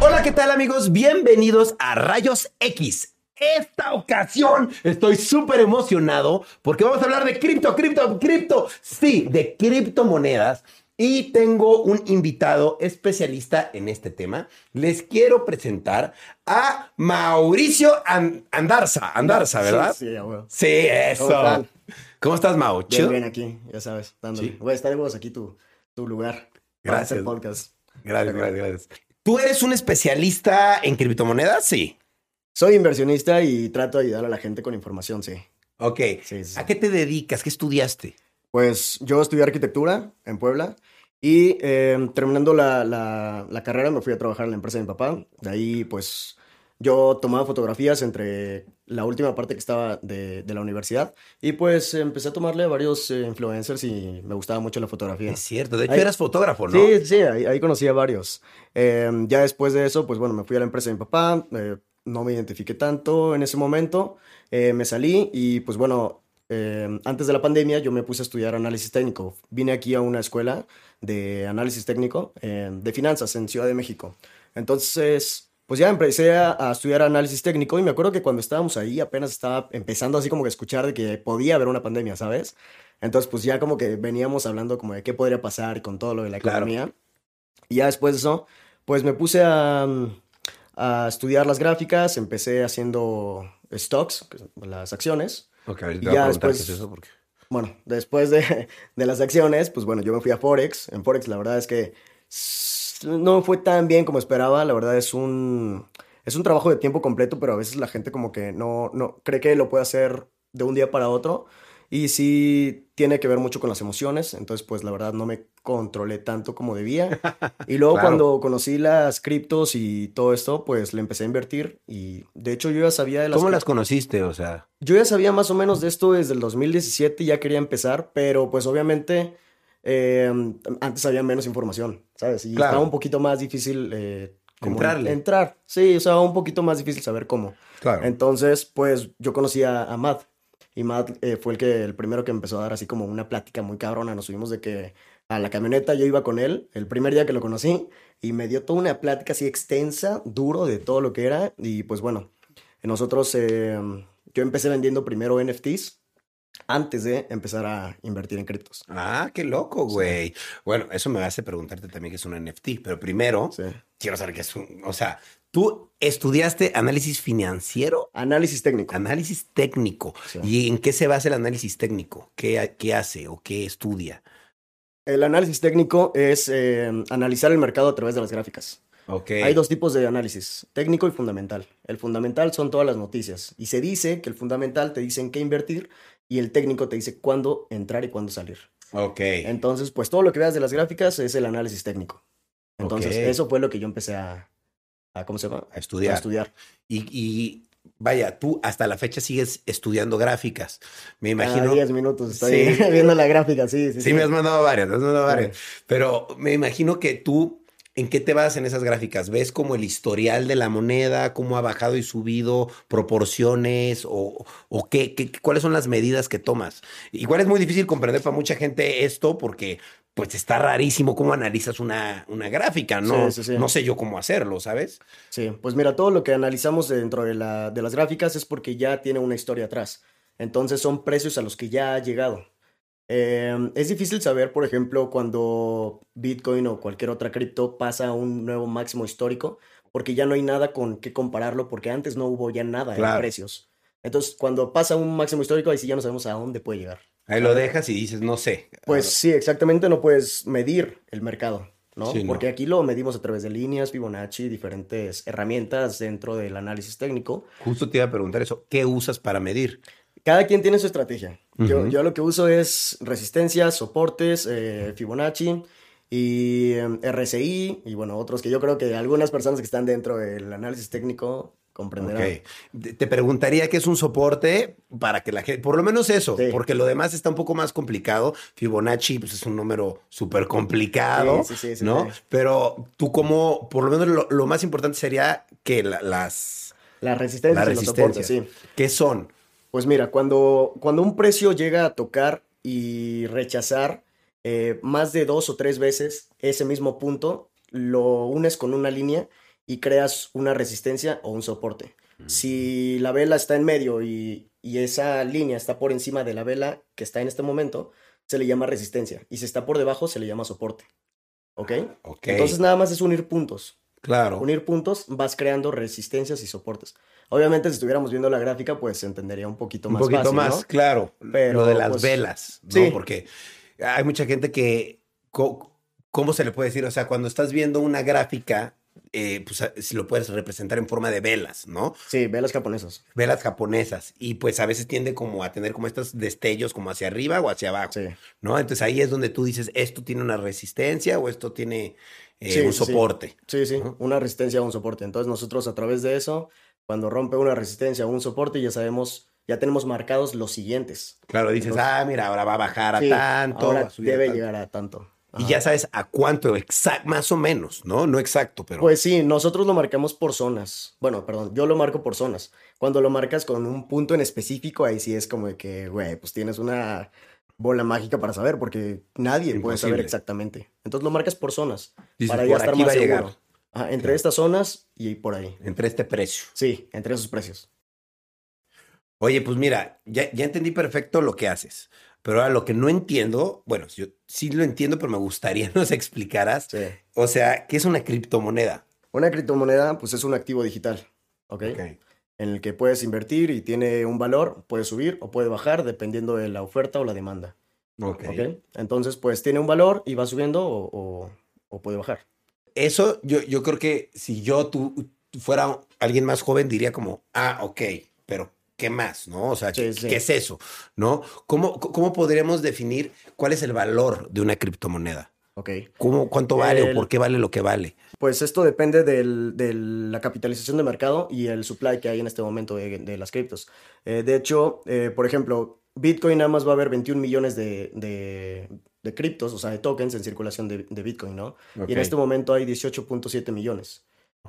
Hola, ¿qué tal amigos? Bienvenidos a Rayos X. Esta ocasión estoy súper emocionado porque vamos a hablar de cripto, cripto, cripto. Sí, de criptomonedas. Y tengo un invitado especialista en este tema. Les quiero presentar a Mauricio Andarza. Andarza, ¿verdad? Sí, sí, bueno. Sí, eso. ¿Cómo, estás, Mau? Bien, bien aquí, ya sabes, dándole. Voy a estar de aquí tu, tu lugar. Gracias. Para podcast. Gracias, gracias, gracias. ¿Tú eres un especialista en criptomonedas? Sí. Soy inversionista y trato de ayudar a la gente con información, sí. Ok. ¿A qué te dedicas? ¿Qué estudiaste? Pues yo estudié arquitectura en Puebla y em, terminando la, la, carrera me fui a trabajar en la empresa de mi papá. De ahí pues yo tomaba fotografías entre la última parte que estaba de, de la universidad y pues empecé a tomarle a varios eh, influencers y me gustaba mucho la fotografía. Es cierto, de hecho eras fotógrafo, ¿no? Sí, sí, ahí, ahí conocí a varios. Em, ya después de eso, pues bueno, me fui a la empresa de mi papá, eh, no me identifiqué tanto en ese momento, eh, me salí y pues bueno, em, antes de la pandemia yo me puse a estudiar análisis técnico. Vine aquí a una escuela de análisis técnico em, de finanzas en Ciudad de México. Entonces, pues ya empecé a, estudiar análisis técnico y me acuerdo que cuando estábamos ahí apenas estaba empezando así como que a escuchar de que podía haber una pandemia, ¿sabes? Entonces pues ya como que veníamos hablando como de qué podría pasar con todo lo de la economía. Y ya después de eso, pues me puse a, a estudiar las gráficas, empecé haciendo stocks, las acciones. Ok, ahorita ya después, eso porque... Bueno, después de, de las acciones, pues bueno, yo me fui a Forex. En Forex la verdad es que no fue tan bien como esperaba. La verdad es un, es un trabajo de tiempo completo, pero a veces la gente como que no, no cree que lo puede hacer de un día para otro. Y sí tiene que ver mucho con las emociones, entonces pues la verdad no me controlé tanto como debía. Y luego cuando conocí las criptos y todo esto, pues le empecé a invertir y de hecho yo ya sabía de las... ¿Cómo las conociste? O sea... Yo ya sabía más o menos de esto desde el 2017, ya quería empezar, pero pues obviamente Em, antes había menos información, ¿sabes? Y estaba un poquito más difícil eh, entrar. Sí, o sea, un poquito más difícil saber cómo. Claro. Entonces, pues yo conocí a, Matt y Matt eh, fue el que el primero que empezó a dar así como una plática muy cabrona. Nos subimos de que a la camioneta yo iba con él el primer día que lo conocí y me dio toda una plática así extensa, duro de todo lo que era y pues bueno, nosotros em, yo empecé vendiendo primero NFTs antes de empezar a invertir en criptos. Ah, qué loco, güey. Bueno, eso me hace preguntarte también qué es un NFT, pero primero quiero saber qué es un, o sea, tú estudiaste análisis financiero. Análisis técnico. Análisis técnico. ¿Y en qué se basa el análisis técnico? ¿Qué, qué hace o qué estudia? El análisis técnico es eh, analizar el mercado a través de las gráficas. Okay. Hay dos tipos de análisis, técnico y fundamental. El fundamental son todas las noticias y se dice que el fundamental te dice en qué invertir y el técnico te dice cuándo entrar y cuándo salir. Ok. Entonces, pues todo lo que veas de las gráficas es el análisis técnico. Entonces, eso fue lo que yo empecé a, ¿cómo se llama? A estudiar. A estudiar. Y, vaya, tú hasta la fecha sigues estudiando gráficas. Me imagino. Cada 10 minutos estoy viendo la gráfica, sí, sí. Sí, me has mandado varias, me has mandado varias. Pero me imagino que tú ¿En qué te vas en esas gráficas? ¿Ves como el historial de la moneda, cómo ha bajado y subido, proporciones o, qué, cuáles son las medidas que tomas? Igual es muy difícil comprender para mucha gente esto porque pues está rarísimo cómo analizas una, una gráfica, ¿no? No sé yo cómo hacerlo, ¿sabes? Sí, pues mira, todo lo que analizamos dentro de, la, de las gráficas es porque ya tiene una historia atrás. Entonces son precios a los que ya ha llegado. Em, es difícil saber, por ejemplo, cuando Bitcoin o cualquier otra cripto pasa a un nuevo máximo histórico, porque ya no hay nada con qué compararlo, porque antes no hubo ya nada en precios. Entonces, cuando pasa un máximo histórico, ahí sí ya no sabemos a dónde puede llegar. Ahí lo dejas y dices, no sé. Pues sí, exactamente, no puedes medir el mercado, ¿no? porque aquí lo medimos a través de líneas, Fibonacci, diferentes herramientas dentro del análisis técnico. Justo te iba a preguntar eso, ¿qué usas para medir? Cada quien tiene su estrategia. yo, yo, lo que uso es resistencias, soportes, eh, Fibonacci y em, RSI y bueno, otros que yo creo que algunas personas que están dentro del análisis técnico comprenderán. Te preguntaría qué es un soporte para que la gente, por lo menos eso, porque lo demás está un poco más complicado. Fibonacci pues, es un número súper complicado, ¿no? Pero tú como, por lo menos lo, más importante sería que las... Las resistencias, la resistencia, sí. ¿Qué son? Pues mira, cuando, cuando un precio llega a tocar y rechazar eh, más de dos o tres veces ese mismo punto lo unes con una línea y creas una resistencia o un soporte. Si la vela está en medio y, y esa línea está por encima de la vela que está en este momento, se le llama resistencia. Y si está por debajo, se le llama soporte. ¿Ok? Ok. Entonces nada más es unir puntos. claro. Unir puntos, vas creando resistencias y soportes. Obviamente, si estuviéramos viendo la gráfica, pues se entendería un poquito Un más poquito fácil, más, ¿no? claro. Pero, lo de las pues, velas, ¿no? sí. Porque hay mucha gente que. ¿Cómo se le puede decir? O sea, cuando estás viendo una gráfica, eh, pues si lo puedes representar en forma de velas, ¿no? Sí, velas japonesas. Velas japonesas. Y pues a veces tiende como a tener como estos destellos como hacia arriba o hacia abajo, Sí. ¿no? Entonces ahí es donde tú dices, esto tiene una resistencia o esto tiene eh, Sí, un soporte. Sí, sí, una resistencia o un soporte. Entonces nosotros a través de eso, cuando rompe una resistencia o un soporte, ya sabemos, ya tenemos marcados los siguientes. Claro, dices, Entonces- ah, mira, ahora va a bajar a Sí, tanto. va ahora a subir a debe tanto". llegar a tanto. Y ya sabes a cuánto, exact, más o menos, ¿no? No exacto, pero. Pues sí, nosotros lo marcamos por zonas. Bueno, perdón, yo lo marco por zonas. Cuando lo marcas con un punto en específico, ahí sí es como de que, güey, pues tienes una bola mágica para saber, porque nadie puede saber exactamente. Entonces lo marcas por zonas, dices, para por ya estar aquí más va a llegar. Ajá, entre Claro. estas zonas y por ahí. Entre este precio. Sí, entre esos precios. Oye, pues mira, ya, ya entendí perfecto lo que haces. Pero ahora lo que no entiendo, bueno, yo sí lo entiendo, pero me gustaría nos explicaras. Sí. O sea, ¿qué es una criptomoneda? Una criptomoneda, pues es un activo digital, ¿ok? Ok. En el que puedes invertir y tiene un valor, puede subir o puede bajar dependiendo de la oferta o la demanda, Ok. ¿ok? Entonces, pues tiene un valor y va subiendo o, o- o puede bajar. Eso yo, yo creo que si yo tú fuera alguien más joven diría como, ah, ok, pero ¿qué más? ¿No? O sea, ¿qué, Sí, sí. qué es eso? ¿No? ¿Cómo, ¿Cómo podríamos definir cuál es el valor de una criptomoneda? ¿ok? ¿Cómo, ¿Cuánto vale o por qué vale lo que vale? Pues esto depende del- de la capitalización de mercado y el supply que hay en este momento de, de las criptos. Eh, de hecho, eh, por ejemplo, Bitcoin nada más va a haber 21 millones de, de- de criptos, o sea, de tokens en circulación de, de Bitcoin, ¿no? Y en este momento hay 18.7 millones.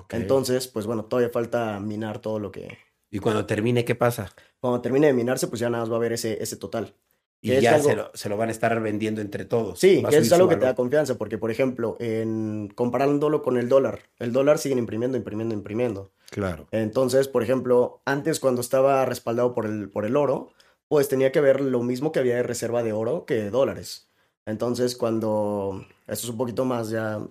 Entonces, pues bueno, todavía falta minar todo lo que... y cuando termine, ¿qué pasa? Cuando termine de minarse, pues ya nada más va a haber ese, ese total. Y ya algo- se, lo, se lo van a estar vendiendo entre todos. Sí, que es algo que te da confianza, porque por ejemplo, en, comparándolo con el dólar, el dólar siguen imprimiendo, imprimiendo, imprimiendo. Claro. Entonces, por ejemplo, antes cuando estaba respaldado por el, por el oro, pues tenía que ver lo mismo que había de reserva de oro que de dólares. Entonces, cuando, esto es un poquito más ya,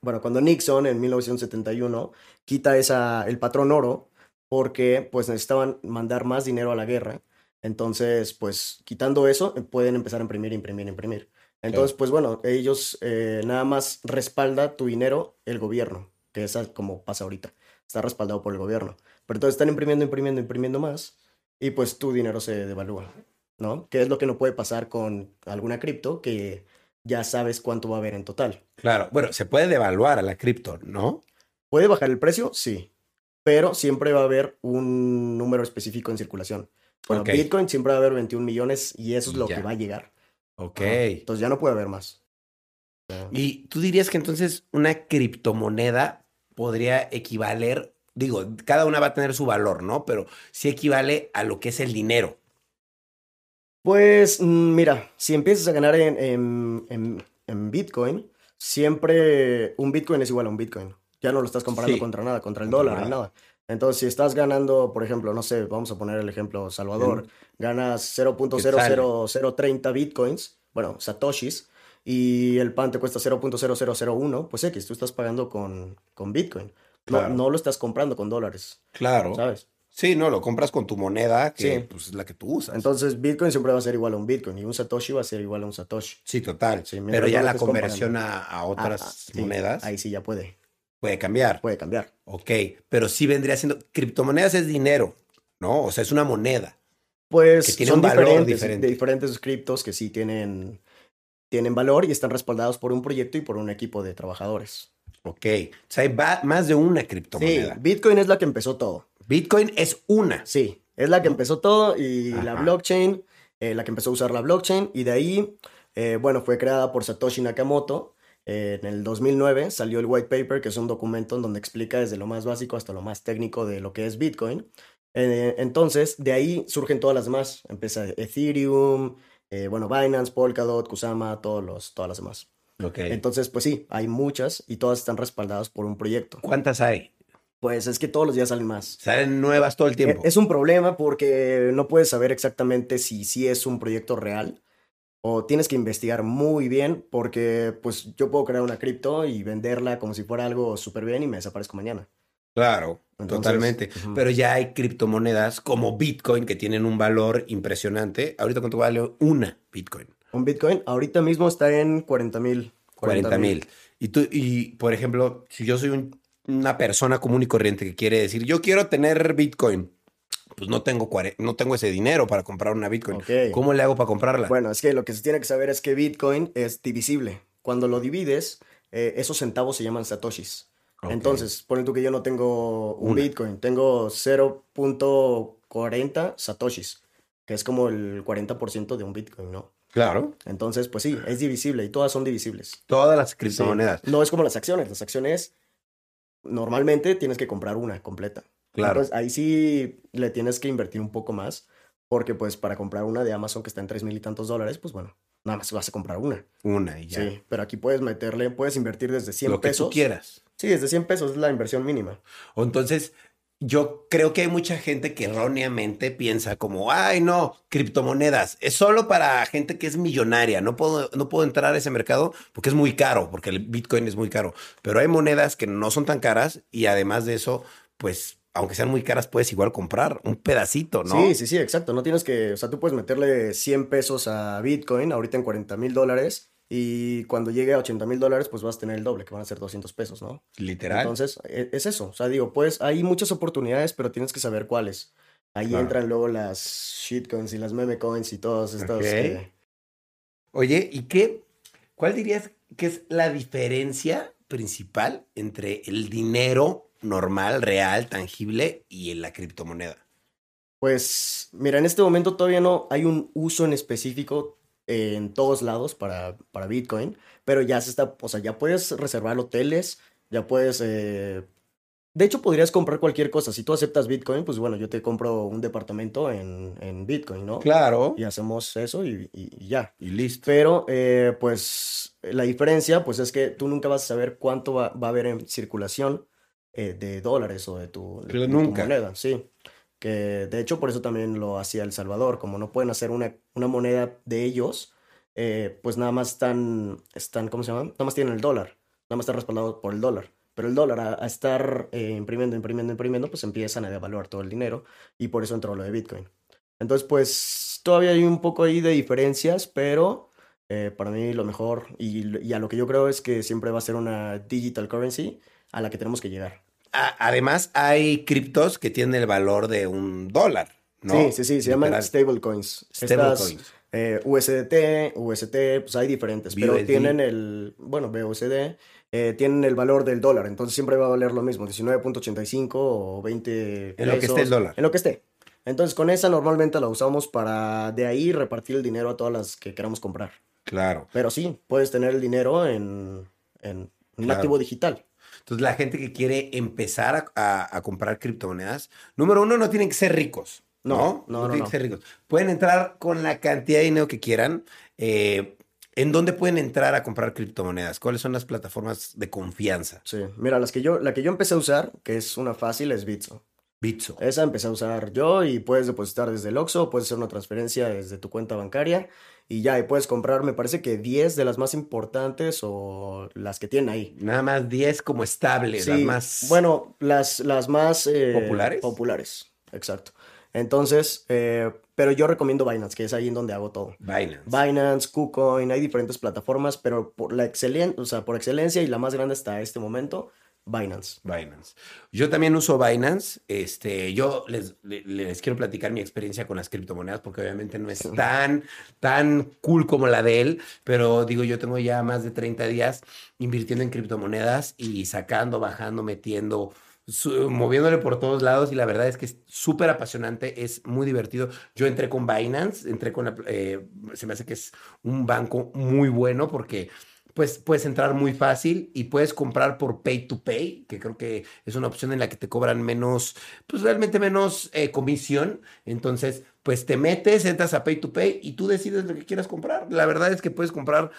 bueno, cuando Nixon en 1971 quita esa, el patrón oro, porque pues necesitaban mandar más dinero a la guerra. Entonces, pues quitando eso, pueden empezar a imprimir, imprimir, imprimir. Entonces, pues bueno, ellos eh, nada más respalda tu dinero el gobierno, que es como pasa ahorita está respaldado por el gobierno. Pero entonces están imprimiendo, imprimiendo, imprimiendo más y pues tu dinero se devalúa, ¿no? Que es lo que no puede pasar con alguna cripto que ya sabes cuánto va a haber en total. Claro. Bueno, se puede devaluar a la cripto, ¿no? ¿Puede bajar el precio? Sí. Pero siempre va a haber un número específico en circulación. Bueno. Bitcoin siempre va a haber 21 millones y eso es lo Ya. que va a llegar. Ok. Entonces ya no puede haber más. Y tú dirías que entonces una criptomoneda podría equivaler, digo, cada una va a tener su valor, ¿no? Pero sí equivale a lo que es el dinero. Pues mm, mira, si empiezas a ganar en, en- en- en Bitcoin, siempre un Bitcoin es igual a un Bitcoin. Ya no lo estás comparando Sí. contra nada, contra el Contra dólar, ni nada. nada. Entonces, si estás ganando, por ejemplo, no sé, vamos a poner el ejemplo Salvador, ganas 0.00030 Bitcoins, bueno, Satoshis, y el pan te cuesta 0.0001, pues X, tú estás pagando con, con Bitcoin. No, no lo estás comprando con dólares, Claro. ¿sabes? Sí, no, lo compras con tu moneda, que Sí. pues, es la que tú usas. Entonces, Bitcoin siempre va a ser igual a un Bitcoin y un Satoshi va a ser igual a un Satoshi. sí, total. Sí, Pero ya la conversión a, a Ah, otras ah, sí, monedas Ahí sí ya puede, puede cambiar. puede cambiar. Ok, pero sí vendría siendo. Criptomonedas es dinero, ¿no? O sea, es una moneda. Pues Que tiene son un valor diferentes, diferente. de diferentes criptos que sí tienen, tienen valor y están respaldados por un proyecto y por un equipo de trabajadores. Ok. O sea, hay más de una Sí, criptomoneda. Bitcoin es la que empezó todo. Bitcoin es una. Sí, es la que empezó todo y la blockchain, eh, la que empezó a usar la blockchain y de ahí, eh, bueno, fue creada por Satoshi Nakamoto. Eh, en el 2009 salió el white paper, que es un documento en donde explica desde lo más básico hasta lo más técnico de lo que es Bitcoin. Entonces, de ahí surgen todas las demás. Empieza Ethereum, bueno, Binance, Polkadot, Kusama, todos los, todas las demás. Ok. Entonces, pues sí, hay muchas y todas están respaldadas por un proyecto. ¿Cuántas hay? Pues es que todos los días salen más. Salen nuevas todo el E- tiempo. Es un problema porque no puedes saber exactamente si sí es un proyecto real o tienes que investigar muy bien porque pues yo puedo crear una cripto y venderla como si fuera algo súper bien y me desaparezco mañana. Claro, Entonces, totalmente. ujú. Pero ya hay criptomonedas como Bitcoin que tienen un valor impresionante. Ahorita, ¿cuánto vale una Bitcoin? Un Bitcoin ahorita mismo está en 40 mil. 40 mil. Y tú, y por ejemplo, si yo soy un- una persona común y corriente que quiere decir, yo quiero tener Bitcoin, pues no tengo, no tengo ese dinero para comprar una Bitcoin. Ok. ¿Cómo le hago para comprarla? Bueno, es que lo que se tiene que saber es que Bitcoin es divisible. Cuando lo divides, eh, esos centavos se llaman satoshis. Ok. Entonces, ponen tú que yo no tengo un Una. Bitcoin, tengo 0.40 satoshis, que es como el 40% de un Bitcoin, ¿no? Claro, Entonces, pues sí, es divisible y todas son divisibles. todas las Sí. criptomonedas. No es como las acciones, las acciones normalmente tienes que comprar una completa. Claro. Entonces, ahí sí le tienes que invertir un poco más, porque pues para comprar una de Amazon que está en tres mil y tantos dólares, pues bueno, nada más vas a comprar una. Una y ya. Sí, pero aquí puedes meterle, puedes invertir desde 100 Lo que pesos. tú quieras. Sí, desde 100 pesos es la inversión mínima. O entonces, yo creo que hay mucha gente que erróneamente piensa como, ay, no, criptomonedas, es solo para gente que es millonaria, no puedo, no puedo entrar a ese mercado porque es muy caro, porque el Bitcoin es muy caro. Pero hay monedas que no son tan caras y además de eso, pues, aunque sean muy caras, puedes igual comprar un pedacito, ¿no? Sí, sí, sí, exacto. No tienes que, o sea, tú puedes meterle 100 pesos a Bitcoin ahorita en 40 mil dólares y cuando llegue a 80 mil dólares, pues vas a tener el doble, que van a ser 200 pesos, ¿no? Literal. Entonces, e- es eso. O sea, digo, pues hay muchas oportunidades, pero tienes que saber cuáles. Ahí Claro. entran luego las shitcoins y las meme coins y. Ok. que- Oye, ¿y qué? ¿Cuál dirías que es la diferencia principal entre el dinero normal, real, tangible y la criptomoneda? Pues, mira, en este momento todavía no hay un uso en específico en todos lados para, para Bitcoin, pero ya se está, o sea, ya puedes reservar hoteles, ya puedes, eh, de hecho podrías comprar cualquier cosa. Si tú aceptas Bitcoin, pues bueno, yo te compro un departamento en, en Bitcoin, ¿no? Claro. Y hacemos eso y, y- y ya. Y listo. Pero, eh, pues, la diferencia, pues, es que tú nunca vas a saber cuánto va, va a haber en circulación eh, de dólares o de tu, Pero de tu nunca. moneda, sí. Que, de hecho, por eso también lo hacía El Salvador. Como no pueden hacer una, una moneda de ellos, eh, pues nada más están, están, ¿cómo se llama? Nada más tienen el dólar. Nada más está respaldado por el dólar. Pero el dólar, a, a estar eh, imprimiendo, imprimiendo, imprimiendo, pues empiezan a devaluar todo el dinero. Y por eso entró lo de Bitcoin. Entonces, pues, todavía hay un poco ahí de diferencias, pero... Eh, para mí lo mejor y, y a lo que yo creo es que siempre va a ser una digital currency a la que tenemos que llegar. A- además, hay criptos que tienen el valor de un dólar, ¿no? Sí, sí, sí, se llaman stablecoins. Stablecoins. eh, USDT, UST, pues hay diferentes, pero tienen el, bueno, BUSD, eh, tienen el valor del dólar, entonces siempre va a valer lo mismo, 19.85 o 20 En lo que esté el dólar. En lo que esté. Entonces con esa normalmente la usamos para de ahí repartir el dinero a todas las que queramos comprar. Claro. Pero sí, puedes tener el dinero en, en un Claro. activo digital. Entonces, la gente que quiere empezar a, a- a comprar criptomonedas, número uno, no tienen que ser ricos. No, No, no, no, tienen no. que ser ricos. Pueden entrar con la cantidad de dinero que quieran. Eh, ¿En dónde pueden entrar a comprar criptomonedas? ¿Cuáles son las plataformas de confianza? Sí, mira, las que yo, la que yo empecé a usar, que es una fácil, es Bitso. Bitso. Esa empecé a usar yo y puedes depositar desde el Oxxo, puedes hacer una transferencia desde tu cuenta bancaria y ya, y puedes comprar, me parece que 10 de las más importantes o las que tienen ahí. Nada más 10 como estables, las Sí, más... bueno, las, las más eh, ¿Populares? Populares, exacto. Entonces, eh, pero yo recomiendo Binance, que es ahí en donde hago todo. Binance. Binance, KuCoin, hay diferentes plataformas, pero por la excelen o sea, por excelencia y la más grande hasta este momento, Binance. Binance. Yo también uso Binance. Este, yo les, le- les quiero platicar mi experiencia con las criptomonedas porque obviamente no es tan, tan cool como la de él, pero digo, yo tengo ya más de 30 días invirtiendo en criptomonedas y sacando, bajando, metiendo, su- moviéndole por todos lados y la verdad es que es súper apasionante, es muy divertido. Yo entré con Binance, entré con la, eh, se me hace que es un banco muy bueno porque pues puedes entrar muy fácil y puedes comprar por pay to pay, que creo que es una opción en la que te cobran menos, pues realmente menos eh, comisión. Entonces pues te metes, entras a Pay to Pay y tú decides lo que quieras comprar. La verdad es que puedes comprar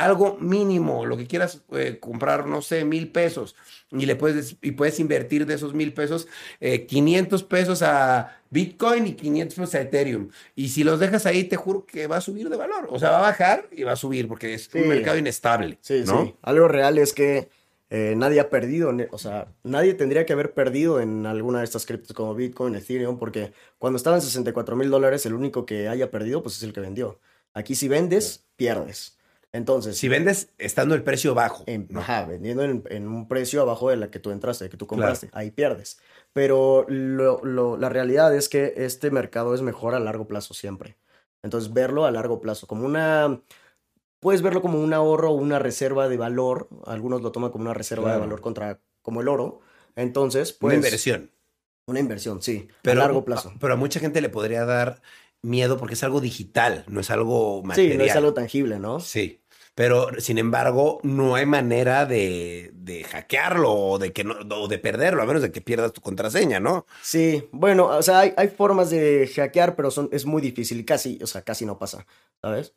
algo mínimo, lo que quieras eh, comprar, no sé, mil pesos, y le puedes, y puedes invertir de esos mil pesos 500 eh, pesos a Bitcoin y 500 pesos a Ethereum. Y si los dejas ahí, te juro que va a subir de valor. O sea, va a bajar y va a subir porque es un mercado inestable. Sí, sí. Algo real es que eh, nadie ha perdido, o sea, nadie tendría que haber perdido en alguna de estas criptos como Bitcoin, Ethereum, porque cuando estaban 64 mil dólares, el único que haya perdido, pues es el que vendió. Aquí si vendes, pierdes. Entonces. Si vendes estando el precio bajo. Ajá, vendiendo en, un precio abajo de la que tú entraste, de que tú compraste, ahí pierdes. Pero la realidad es que este mercado es mejor a largo plazo siempre. Entonces, verlo a largo plazo, como una. Puedes verlo como un ahorro o una reserva de valor. Algunos lo toman como una reserva de valor contra. como el oro. Entonces, pues. Una inversión. Una inversión, sí. Pero, a largo plazo. Pero a mucha gente le podría dar miedo porque es algo digital, no es algo material. Sí, no es algo tangible, ¿no? Sí. Pero, sin embargo, no hay manera de, de hackearlo o de, que no, o de perderlo, a menos de que pierdas tu contraseña, ¿no? Sí, bueno, o sea, hay, hay formas de hackear, pero son, es muy difícil, casi, o sea, casi no pasa, ¿sabes?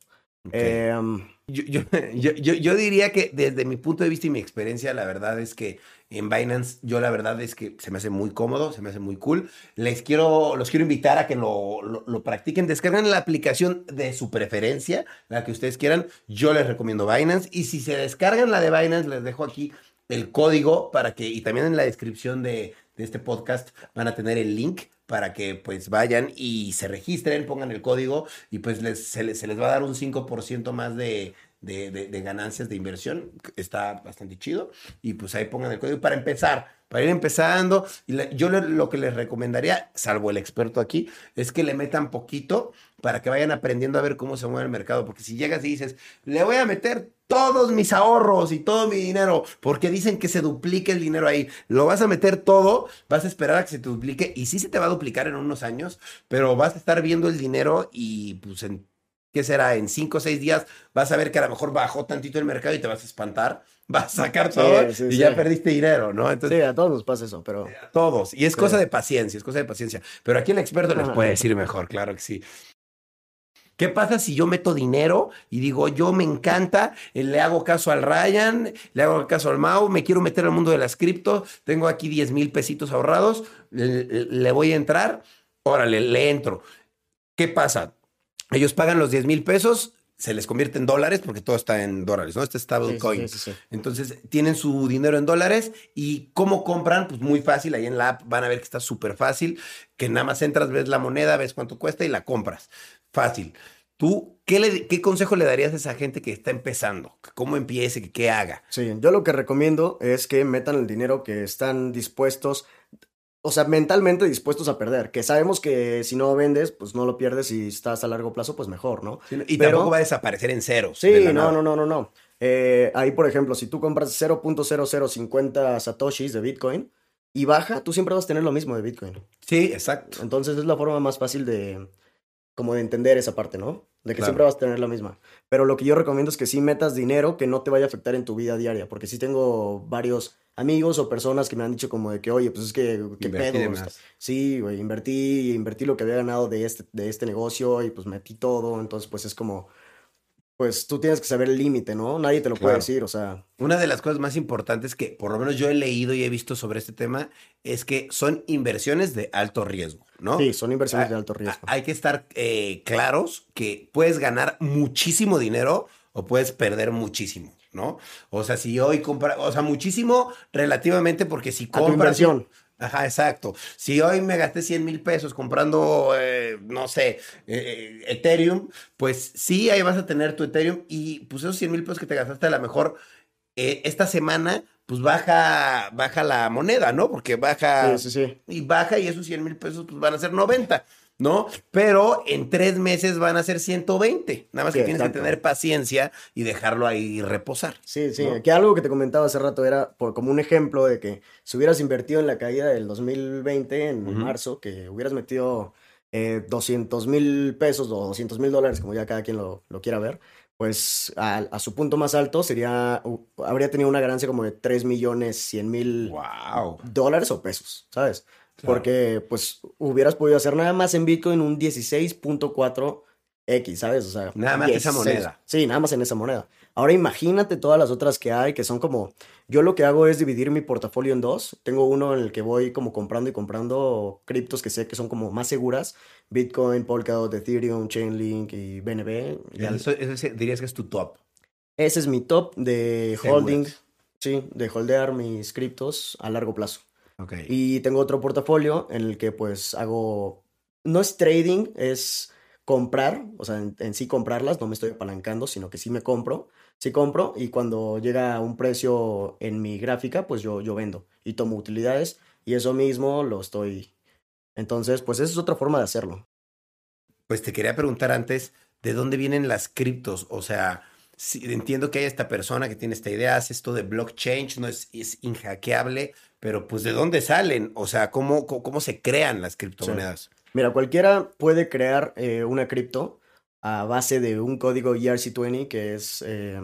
Em, yo, yo, yo, yo, diría que desde mi punto de vista y mi experiencia, la verdad es que en Binance, yo la verdad es que se me hace muy cómodo, se me hace muy cool. Les quiero, los quiero invitar a que lo, lo, practiquen. Descarguen la aplicación de su preferencia, la que ustedes quieran. Yo les recomiendo Binance. Y si se descargan la de Binance, les dejo aquí el código para que, y también en la descripción de, de este podcast van a tener el link para que pues vayan y se registren, pongan el código y pues les, se, les, se les va a dar un 5% más de, de, ganancias de inversión. Está bastante chido. Y pues ahí pongan el código para empezar, para ir empezando. Y yo lo que les recomendaría, salvo el experto aquí, es que le metan poquito para que vayan aprendiendo a ver cómo se mueve el mercado. Porque si llegas y dices, le voy a meter todos mis ahorros y todo mi dinero, porque dicen que se duplique el dinero ahí, lo vas a meter todo, vas a esperar a que se te duplique y sí se te va a duplicar en unos años, pero vas a estar viendo el dinero y pues en ¿qué será? En cinco o seis días vas a ver que a lo mejor bajó tantito el mercado y te vas a espantar, vas a sacar todo y ya perdiste dinero, ¿no? Entonces, sí, a todos nos pasa eso, pero... A todos. Y es cosa de paciencia, es cosa de paciencia. Pero aquí el experto les puede decir mejor, claro que sí. ¿Qué pasa si yo meto dinero y digo, yo me encanta, eh, le hago caso al Ryan, le hago caso al Mau, me quiero meter al mundo de las cripto, tengo aquí 10 mil pesitos ahorrados, le, le, voy a entrar, órale, le entro. ¿Qué pasa? Ellos pagan los 10 mil pesos, se les convierte en dólares porque todo está en dólares, ¿no? Este es stablecoin. Entonces, tienen su dinero en dólares y ¿cómo compran? Pues muy fácil, ahí en la app van a ver que está súper fácil, que nada más entras, ves la moneda, ves cuánto cuesta y la compras. Fácil. ¿Tú qué, le, qué consejo le darías a esa gente que está empezando? ¿Cómo empiece? ¿Qué haga? Sí, yo lo que recomiendo es que metan el dinero que están dispuestos o sea, mentalmente dispuestos a perder, que sabemos que si no vendes, pues no lo pierdes y estás a largo plazo, pues mejor, ¿no? y tampoco va a desaparecer en cero. Sí, no, no, no, no, no. Eh, ahí, por ejemplo, si tú compras 0.0050 satoshis de Bitcoin y baja, tú siempre vas a tener lo mismo de Bitcoin. Sí, exacto. Entonces es la forma más fácil de, como de entender esa parte, ¿no? De que siempre vas a tener la misma. Pero lo que yo recomiendo es que sí metas dinero que no te vaya a afectar en tu vida diaria, porque sí tengo varios amigos o personas que me han dicho como de que, oye, pues es que, ¿qué pedo? Sí, güey, invertí, invertí lo que había ganado de este, de este negocio y pues metí todo, entonces pues es como, pues tú tienes que saber el límite, ¿no? Nadie te lo puede decir, o sea. Una de las cosas más importantes que por lo menos yo he leído y he visto sobre este tema es que son inversiones de alto riesgo, ¿no? Sí, son inversiones de alto riesgo. Hay que estar eh, claros que puedes ganar muchísimo dinero o puedes perder muchísimo. ¿no? O sea, si hoy compra, o sea, muchísimo relativamente porque si compras... inversión. Ajá, exacto. Si hoy me gasté 100 mil pesos comprando, eh, no sé, eh, Ethereum, pues sí, ahí vas a tener tu Ethereum y pues esos 100 mil pesos que te gastaste a lo mejor eh, esta semana, pues baja, baja la moneda, ¿no? Porque baja sí, sí, sí. y baja y esos 100 mil pesos pues van a ser 90. ¿no? Pero en tres meses van a ser 120. Nada más que tienes que tener paciencia y dejarlo ahí reposar. Sí, sí. Que algo que te comentaba hace rato era por, como un ejemplo de que si hubieras invertido en la caída del 2020, en marzo, que hubieras metido eh, 200 mil pesos o 200 mil dólares, como ya cada quien lo, lo quiera ver, pues a, su punto más alto sería, habría tenido una ganancia como de 3 millones 100 mil dólares o pesos, ¿sabes? Porque pues hubieras podido hacer nada más en Bitcoin un 16.4 X, ¿sabes? O sea, nada más 16. esa moneda. Sí, nada más en esa moneda. Ahora imagínate todas las otras que hay, que son como, yo lo que hago es dividir mi portafolio en dos. Tengo uno en el que voy como comprando y comprando criptos que sé que son como más seguras. Bitcoin, Polkadot, Ethereum, Chainlink y BNB. Eso, ese dirías que es tu top. Ese es mi top de holding, sí, de holdear mis criptos a largo plazo. Okay. Y tengo otro portafolio en el que pues hago, no es trading, es comprar, o sea, en, sí comprarlas, no me estoy apalancando, sino que sí me compro, sí compro y cuando llega un precio en mi gráfica, pues yo, yo vendo y tomo utilidades y eso mismo lo estoy. Entonces, pues esa es otra forma de hacerlo. Pues te quería preguntar antes, ¿de dónde vienen las criptos? O sea, entiendo que hay esta persona que tiene esta idea, hace esto de blockchain, no es, es inhackeable, pero pues ¿de dónde salen? O sea, ¿cómo, cómo, se crean las criptomonedas? Mira, cualquiera puede crear eh, una cripto a base de un código ERC20 que es... Eh,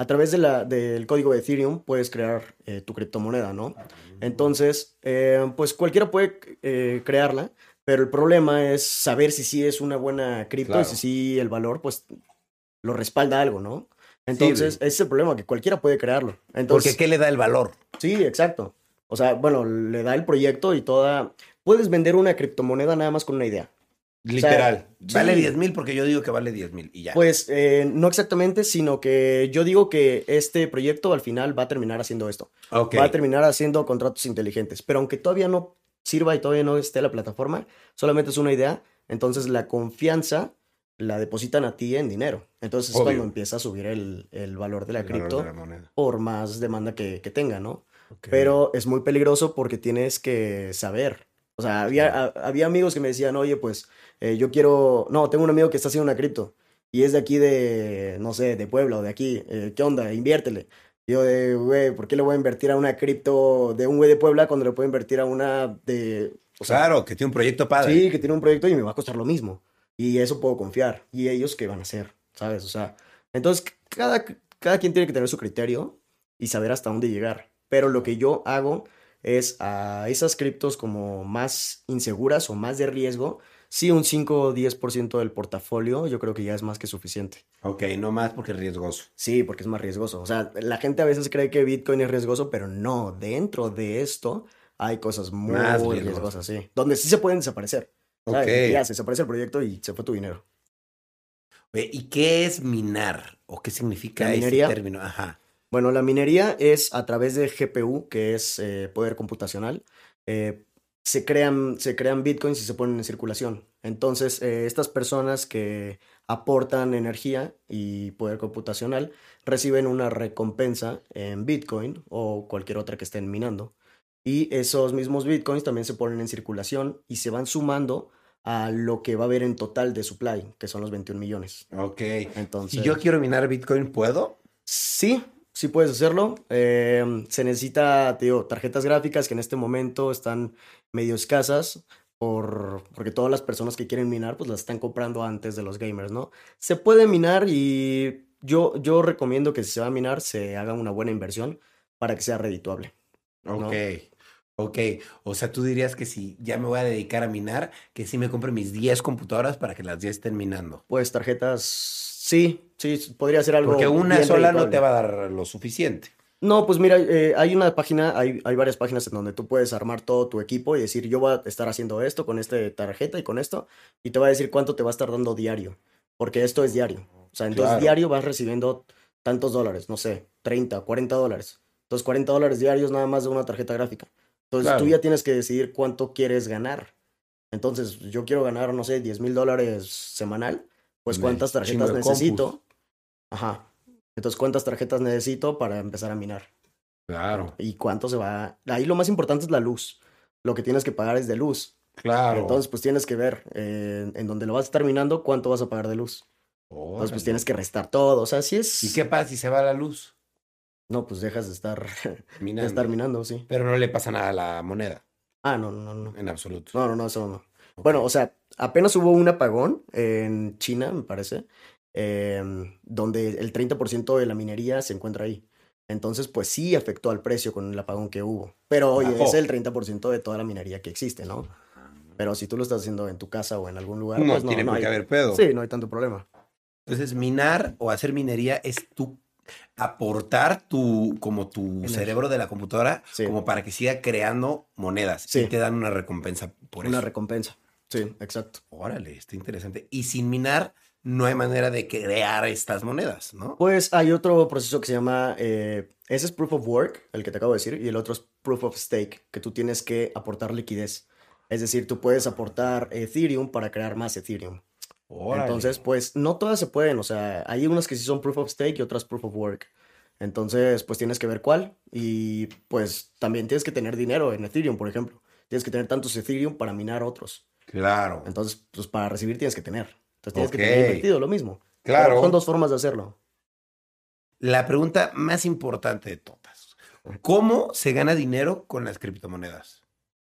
a través de la, del código de Ethereum puedes crear eh, tu criptomoneda, ¿no? Entonces, pues cualquiera puede crearla, pero el problema es saber si sí es una buena cripto y si sí el valor, pues lo respalda algo, ¿no? Entonces, ese es el problema, que cualquiera puede crearlo. Entonces, Porque ¿qué le da el valor? Sí, exacto. O sea, bueno, le da el proyecto y toda... Puedes vender una criptomoneda nada más con una idea. Literal. vale 10 mil porque yo digo que vale 10 mil y ya. Pues eh, no exactamente, sino que yo digo que este proyecto al final va a terminar haciendo esto. Va a terminar haciendo contratos inteligentes. Pero aunque todavía no sirva y todavía no esté la plataforma, solamente es una idea. Entonces la confianza la depositan a ti en dinero. Entonces es cuando empieza a subir el, valor de la cripto por más demanda que, tenga, ¿no? Pero es muy peligroso porque tienes que saber. O sea, había, había amigos que me decían, oye, pues eh, yo quiero, no, tengo un amigo que está haciendo una cripto y es de aquí de, no sé, de Puebla o de aquí, eh, ¿qué onda? Inviértele. yo de, güey, ¿por qué le voy a invertir a una cripto de un güey de Puebla cuando le puedo invertir a una de... claro, que tiene un proyecto padre. Sí, que tiene un proyecto y me va a costar lo mismo. Y eso puedo confiar. ¿Y ellos qué van a hacer? ¿Sabes? O sea, entonces cada, cada quien tiene que tener su criterio y saber hasta dónde llegar. Pero lo que yo hago es a esas criptos como más inseguras o más de riesgo, sí un 5 o 10% del portafolio, yo creo que ya es más que suficiente. Ok, no más porque es riesgoso. Sí, porque es más riesgoso. O sea, la gente a veces cree que Bitcoin es riesgoso, pero no, dentro de esto hay cosas muy riesgosas, sí. Donde sí se pueden desaparecer. Okay. Ya se desaparece el proyecto y se fue tu dinero. ¿Y qué es minar? ¿O qué significa ese término? Ajá. Bueno, la minería es a través de GPU, que es eh, poder computacional. Eh, se, crean, se crean bitcoins y se ponen en circulación. Entonces, eh, estas personas que aportan energía y poder computacional reciben una recompensa en bitcoin o cualquier otra que estén minando. Y esos mismos bitcoins también se ponen en circulación y se van sumando a lo que va a haber en total de supply, que son los 21 millones. Ok. Entonces, si yo quiero minar Bitcoin, ¿puedo? Sí, sí puedes hacerlo. Em, se necesita, te digo, tarjetas gráficas que en este momento están medio escasas. Por, porque todas las personas que quieren minar, pues las están comprando antes de los gamers, ¿no? Se puede minar y yo, yo recomiendo que si se va a minar, se haga una buena inversión para que sea redituable. Ok. Ok, o sea, tú dirías que si ya me voy a dedicar a minar, que sí me compre mis 10 computadoras para que las 10 estén minando. Pues tarjetas, sí, sí, podría ser algo. Porque una sola no te va a dar lo suficiente. No, pues mira, eh, hay una página, hay, hay, varias páginas en donde tú puedes armar todo tu equipo y decir, yo voy a estar haciendo esto con esta tarjeta y con esto, y te va a decir cuánto te va a estar dando diario, porque esto es diario. O sea, entonces diario vas recibiendo tantos dólares, no sé, 30, 40 dólares. Entonces, 40 dólares diarios nada más de una tarjeta gráfica. Entonces tú ya tienes que decidir cuánto quieres ganar. Entonces yo quiero ganar, no sé, 10 mil dólares semanal. Pues cuántas tarjetas necesito. Ajá. Entonces cuántas tarjetas necesito para empezar a minar. Claro. Y cuánto se va. Ahí lo más importante es la luz. Lo que tienes que pagar es de luz. Claro. Entonces, pues tienes que ver eh, en donde lo vas terminando cuánto vas a pagar de luz. Entonces, pues tienes que restar todo. O sea, si es. ¿Y qué pasa si se va la luz? No, pues dejas de estar minando. De estar minando, sí. Pero no le pasa nada a la moneda. Ah, no, no, no. En absoluto. No, no, no, eso no. Bueno, o sea, apenas hubo un apagón en China, me parece, em, donde el 30% de la minería se encuentra ahí. Entonces, pues sí afectó al precio con el apagón que hubo. Pero oye, es el 30% de toda la minería que existe, ¿no? Pero si tú lo estás haciendo en tu casa o en algún lugar, No pues no, tiene no por hay, qué haber pedo. Sí, no hay tanto problema. Entonces, minar o hacer minería es tú aportar tu, como tu Energía. cerebro de la computadora, Sí. como para que siga creando monedas. Sí. Y te dan una recompensa por Una eso. recompensa. Sí, exacto. Órale, está interesante. Y sin minar, no hay manera de crear estas monedas, ¿no? Pues hay otro proceso que se llama, eh, ese es Proof of Work, el que te acabo de decir, y el otro es Proof of Stake, que tú tienes que aportar liquidez. Es decir, tú puedes aportar Ethereum para crear más Ethereum. Órale. Entonces, pues no todas se pueden, o sea, hay unas que sí son Proof of Stake y otras Proof of Work. Entonces, pues tienes que ver cuál y pues también tienes que tener dinero en Ethereum, por ejemplo. Tienes que tener tantos Ethereum para minar otros. Claro. Entonces, pues para recibir tienes que tener. Entonces tienes que tener invertido lo mismo. Claro. Pero son dos formas de hacerlo. La pregunta más importante de todas. ¿Cómo se gana dinero con las criptomonedas?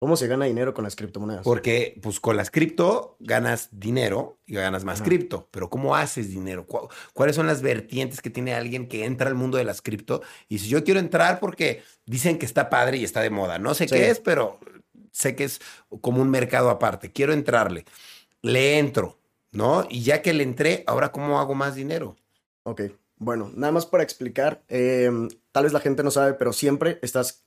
¿Cómo se gana dinero con las criptomonedas? Porque, pues, con las cripto ganas dinero y ganas más Ajá. cripto. Pero, ¿cómo haces dinero? ¿Cu- ¿Cuáles son las vertientes que tiene alguien que entra al mundo de las cripto? Y si yo quiero entrar porque dicen que está padre y está de moda. No sé Sí. qué es, pero sé que es como un mercado aparte. Quiero entrarle. Le entro, ¿no? Y ya que le entré, ahora, ¿cómo hago más dinero? Ok, bueno, nada más para explicar, em, tal vez la gente no sabe, pero siempre estás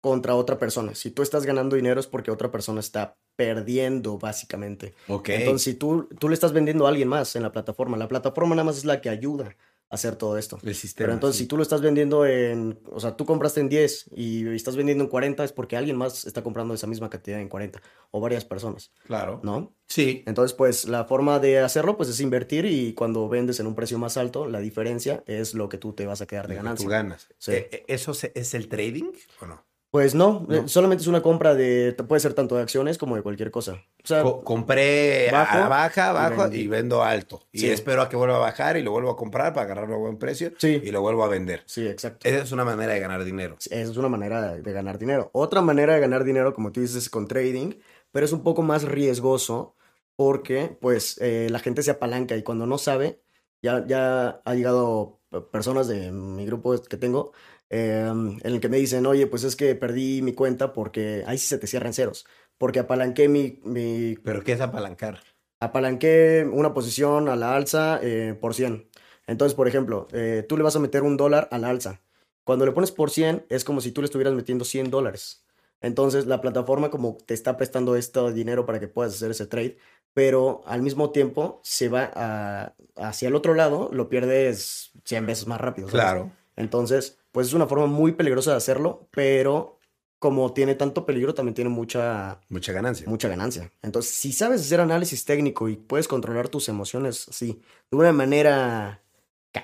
contra otra persona. Si tú estás ganando dinero es porque otra persona está perdiendo, básicamente. Ok. Entonces, si tú, tú le estás vendiendo a alguien más en la plataforma, la plataforma nada más es la que ayuda a hacer todo esto. el sistema. Pero entonces, sí. si tú lo estás vendiendo en, o sea, tú compraste en 10 y estás vendiendo en 40, es porque alguien más está comprando esa misma cantidad en 40 o varias personas, Claro. ¿no? Sí. Entonces, pues la forma de hacerlo, pues es invertir y cuando vendes en un precio más alto, la diferencia es lo que tú te vas a quedar de lo que ganancia. Tú ganas. Sí. Eh, eh, ¿Eso es el trading o no? Pues no, No. eh, solamente es una compra de, puede ser tanto de acciones como de cualquier cosa. O sea, Co- compré a bajo la baja, y bajo vendí. y vendo alto. Y espero a que vuelva a bajar y lo vuelvo a comprar para agarrarlo a buen precio Sí. y lo vuelvo a vender. sí, exacto. Esa es una manera de ganar dinero. Esa es una manera de ganar dinero. Otra manera de ganar dinero, como tú dices, es con trading, pero es un poco más riesgoso porque, pues, eh, la gente se apalanca y cuando no sabe, ya, ya ha llegado personas de mi grupo que tengo eh, en el que me dicen, oye, pues es que perdí mi cuenta porque ahí sí se te cierran ceros, porque apalanqué mi, mi ¿Pero qué es apalancar? apalanqué una posición a la alza eh, por 100. Entonces, por ejemplo, eh, tú le vas a meter un dólar a la alza. Cuando le pones por 100, es como si tú le estuvieras metiendo 100 dólares. Entonces, la plataforma como te está prestando este dinero para que puedas hacer ese trade, pero al mismo tiempo se va a- hacia el otro lado, lo pierdes 100 veces más rápido. ¿sabes? Claro. Entonces, pues es una forma muy peligrosa de hacerlo, pero como tiene tanto peligro, también tiene mucha, Mucha ganancia. mucha ganancia. Entonces, si sabes hacer análisis técnico y puedes controlar tus emociones así, de una manera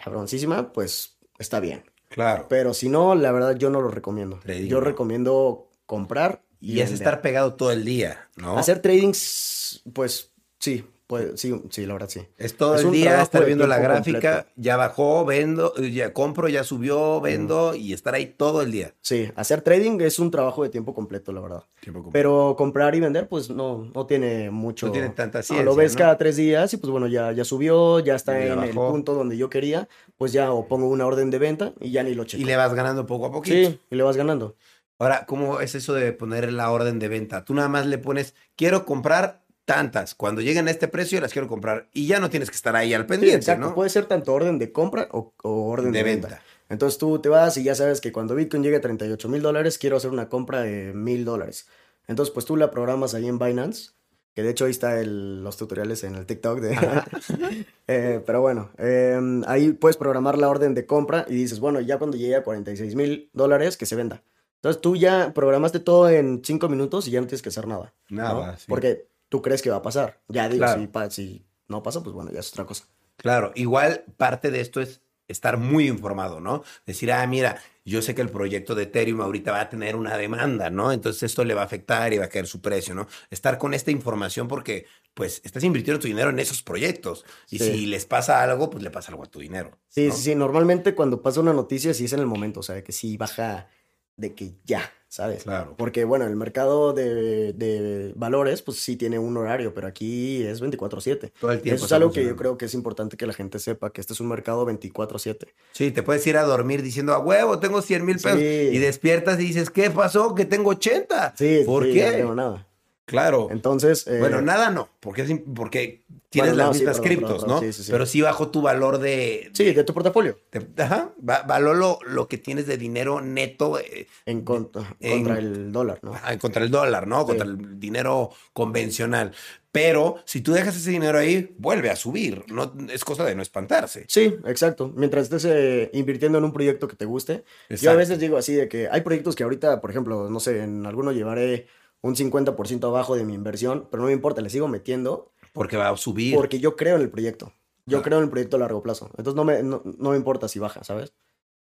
cabroncísima, pues está bien. Claro. Pero si no, la verdad yo no lo recomiendo. Trading, yo recomiendo comprar y, Y es vender. estar pegado todo el día, ¿no? Hacer tradings, pues sí, pues, sí, sí, la verdad sí. Es todo es el día estar viendo la gráfica, completo. ya bajó, vendo, ya compro, ya subió, vendo y estar ahí todo el día. Sí, hacer trading es un trabajo de tiempo completo, la verdad. Tiempo completo. Pero comprar y vender, pues no, no tiene mucho. No tiene tanta No, ciencia. lo ves ¿no? cada tres días y pues bueno, ya, ya subió, ya está Ya en el punto donde yo quería, pues ya o pongo una orden de venta y ya ni lo checo. Y le vas ganando poco a poquito. Sí, y le vas ganando. Ahora, ¿cómo es eso de poner la orden de venta? Tú nada más le pones, quiero comprar tantas. Cuando lleguen a este precio, las quiero comprar. Y ya no tienes que estar ahí al Sí, pendiente, exacto. ¿no? Puede ser tanto orden de compra o, o orden de, de venta. venta. Entonces tú te vas y ya sabes que cuando Bitcoin llegue a 38 mil dólares, quiero hacer una compra de mil dólares. Entonces, pues tú la programas ahí en Binance, que de hecho ahí está el- los tutoriales en el TikTok de... Eh, pero bueno, eh, ahí puedes programar la orden de compra y dices, bueno, ya cuando llegue a 46 mil dólares, que se venda. Entonces tú ya programaste todo en cinco minutos y ya no tienes que hacer nada. ¿no? Nada, sí. Porque tú crees que va a pasar. Ya digo, Claro. si, pa- si no pasa, pues bueno, ya es otra cosa. Claro, igual parte de esto es estar muy informado, ¿no? Decir, ah, mira, yo sé que el proyecto de Ethereum ahorita va a tener una demanda, ¿no? Entonces esto le va a afectar y va a caer su precio, ¿no? Estar con esta información porque, pues, estás invirtiendo tu dinero en esos proyectos. Y Sí. si les pasa algo, pues le pasa algo a tu dinero. Sí, ¿no? sí, sí. Normalmente cuando pasa una noticia, sí es en el momento. O sea, que si baja de que ya, ¿sabes? Claro. Porque, bueno, el mercado de, de valores, pues sí tiene un horario, pero aquí es 24/7. Todo el tiempo Eso es algo que yo creo que es importante que la gente sepa, que este es un mercado 24/7. Sí, te puedes ir a dormir diciendo, a huevo, tengo 100 mil pesos. Sí. Y despiertas y dices, ¿qué pasó? Que tengo 80. Sí, ¿Por sí, qué? no tengo nada. Claro. Entonces, eh, Bueno, nada no, porque, es porque tienes Bueno, las no, sí, mismas perdón, criptos, perdón, ¿no? perdón, sí, sí, sí. Pero sí bajo tu valor de... sí, de tu portafolio, de- ajá, va- valor lo, lo que tienes de dinero neto eh, en contra, En- contra el dólar, ¿no? contra el dólar, ¿no? Contra el dinero convencional. Pero si tú dejas ese dinero ahí, vuelve a subir. No, es cosa de no espantarse. Sí, exacto. Mientras estés eh, invirtiendo en un proyecto que te guste. Yo a veces digo así de que hay proyectos que ahorita, por ejemplo, no sé, en alguno llevaré un 50% abajo de mi inversión, pero no me importa, le sigo metiendo Porque va a subir. porque yo creo en el proyecto. Yo Claro. creo en el proyecto a largo plazo. Entonces no me, no, no me importa si baja, ¿sabes?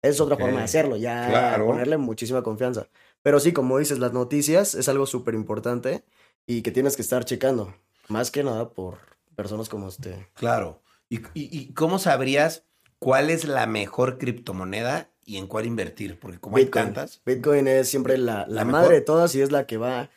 Es otra forma de hacerlo, ya Claro. ponerle muchísima confianza. Pero sí, como dices, las noticias es algo súper importante y que tienes que estar checando. Más que nada por personas como este. Claro. ¿Y, y- y cómo sabrías cuál es la mejor criptomoneda y en cuál invertir? Porque como hay tantas. Bitcoin es siempre la, la ¿La madre mejor? de todas y es la que va.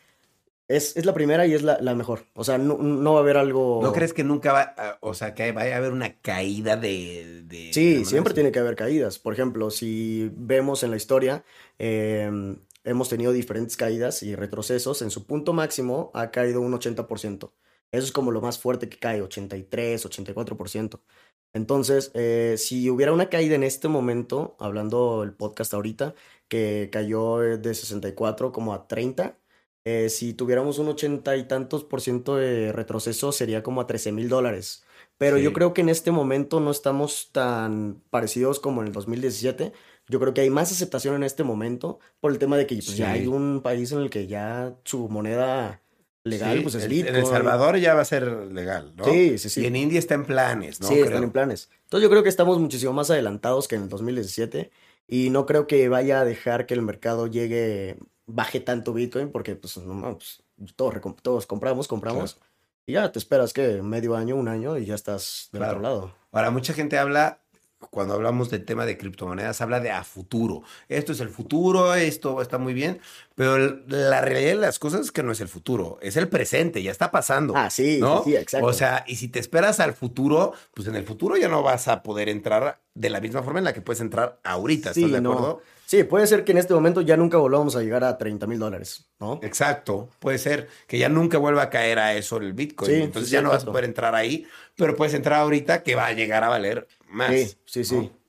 Es, es la primera y es la, la mejor. O sea, no, no va a haber algo. ¿No crees que nunca va, a- o sea, que vaya a haber una caída de... de- Sí, siempre tiene que haber caídas. Por ejemplo, si vemos en la historia, eh, hemos tenido diferentes caídas y retrocesos. En su punto máximo ha caído un 80%. Eso es como lo más fuerte que cae, 83, 84%. Entonces, eh, si hubiera una caída en este momento, hablando el podcast ahorita, que cayó eh, de 64 como a 30, eh, si tuviéramos un 80 y tantos por ciento de retroceso, sería como a 13 mil dólares. Pero yo Sí. creo que en este momento no estamos tan parecidos como en el 2017. Yo creo que hay más aceptación en este momento por el tema de que pues, Sí. ya hay un país en el que ya su moneda legal Sí, pues es Bitcoin. En El Salvador ya va a ser legal, ¿no? Sí, sí, sí. Y en India está en planes, ¿no? sí, Creo. están en planes. Entonces yo creo que estamos muchísimo más adelantados que en el 2017 y no creo que vaya a dejar que el mercado llegue, baje tanto Bitcoin porque pues, no, pues, todos, todos compramos, compramos y ya te esperas que medio año, un año y ya estás del Claro. otro lado. Ahora, mucha gente habla, cuando hablamos del tema de criptomonedas, habla de a futuro. Esto es el futuro, esto está muy bien, pero el- la realidad de las cosas es que no es el futuro, es el presente, ya está pasando. Ah, sí, ¿no? sí, sí, exacto. O sea, y si te esperas al futuro, pues en el futuro ya no vas a poder entrar de la misma forma en la que puedes entrar ahorita, ¿estás Sí, de no. acuerdo? Sí, puede ser que en este momento ya nunca volvamos a llegar a 30 mil dólares, ¿no? Exacto, puede ser que ya nunca vuelva a caer a eso el Bitcoin. Sí, Entonces ya no vas a poder entrar ahí, pero puedes entrar ahorita que va a llegar a valer más. Sí, sí, sí. ¿no?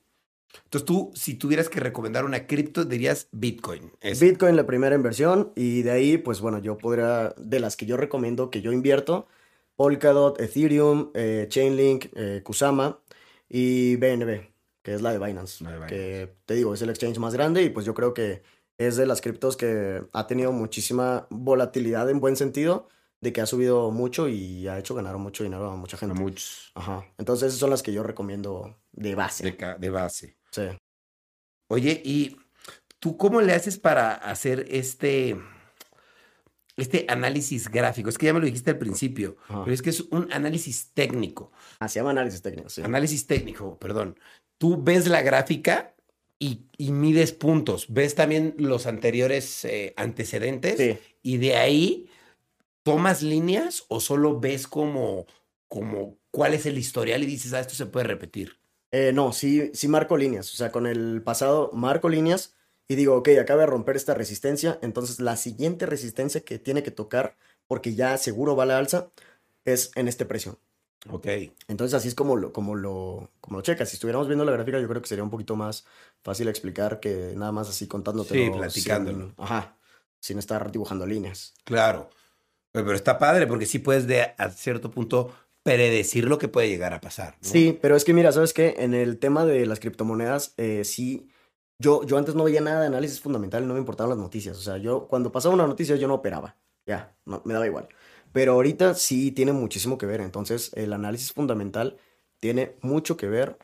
Entonces tú, si tuvieras que recomendar una cripto, dirías Bitcoin. Es- Bitcoin la primera inversión y de ahí, pues bueno, yo podría, de las que yo recomiendo que yo invierto, Polkadot, Ethereum, eh, Chainlink, eh, Kusama y BNB, que es la de Binance, La de que te digo, es el exchange más grande y pues yo creo que es de las criptos que ha tenido muchísima volatilidad en buen sentido, de que ha subido mucho y ha hecho ganar mucho dinero a mucha a gente. muchos Ajá. Entonces esas son las que yo recomiendo de base. de, de base. Sí. Oye, ¿y tú cómo le haces para hacer este, este análisis gráfico? Es que ya me lo dijiste al principio, Ajá. pero es que es un análisis técnico. Ah, se llama análisis técnico, sí. Análisis técnico, perdón. Tú ves la gráfica y, y mides puntos. Ves también los anteriores eh, antecedentes Sí. y de ahí tomas líneas o solo ves como, como cuál es el historial y dices, ah, esto se puede repetir. Eh, no, sí, sí marco líneas. O sea, con el pasado marco líneas y digo, ok, acaba de romper esta resistencia. Entonces, la siguiente resistencia que tiene que tocar, porque ya seguro va a la alza, es en este precio. Ok. Entonces, así es como lo, como lo, como lo checas. Si estuviéramos viendo la gráfica, yo creo que sería un poquito más fácil explicar que nada más así contándote. Sí, platicándolo. Ajá. Sin estar dibujando líneas. Claro. Pero, está padre porque sí puedes de a cierto punto predecir lo que puede llegar a pasar. ¿no? Sí, pero es que mira, ¿sabes qué? En el tema de las criptomonedas, eh, sí, yo, yo antes no veía nada de análisis fundamental, no me importaban las noticias. O sea, yo cuando pasaba una noticia yo no operaba, ya, no, me daba igual. Pero ahorita sí tiene muchísimo que ver, entonces el análisis fundamental tiene mucho que ver.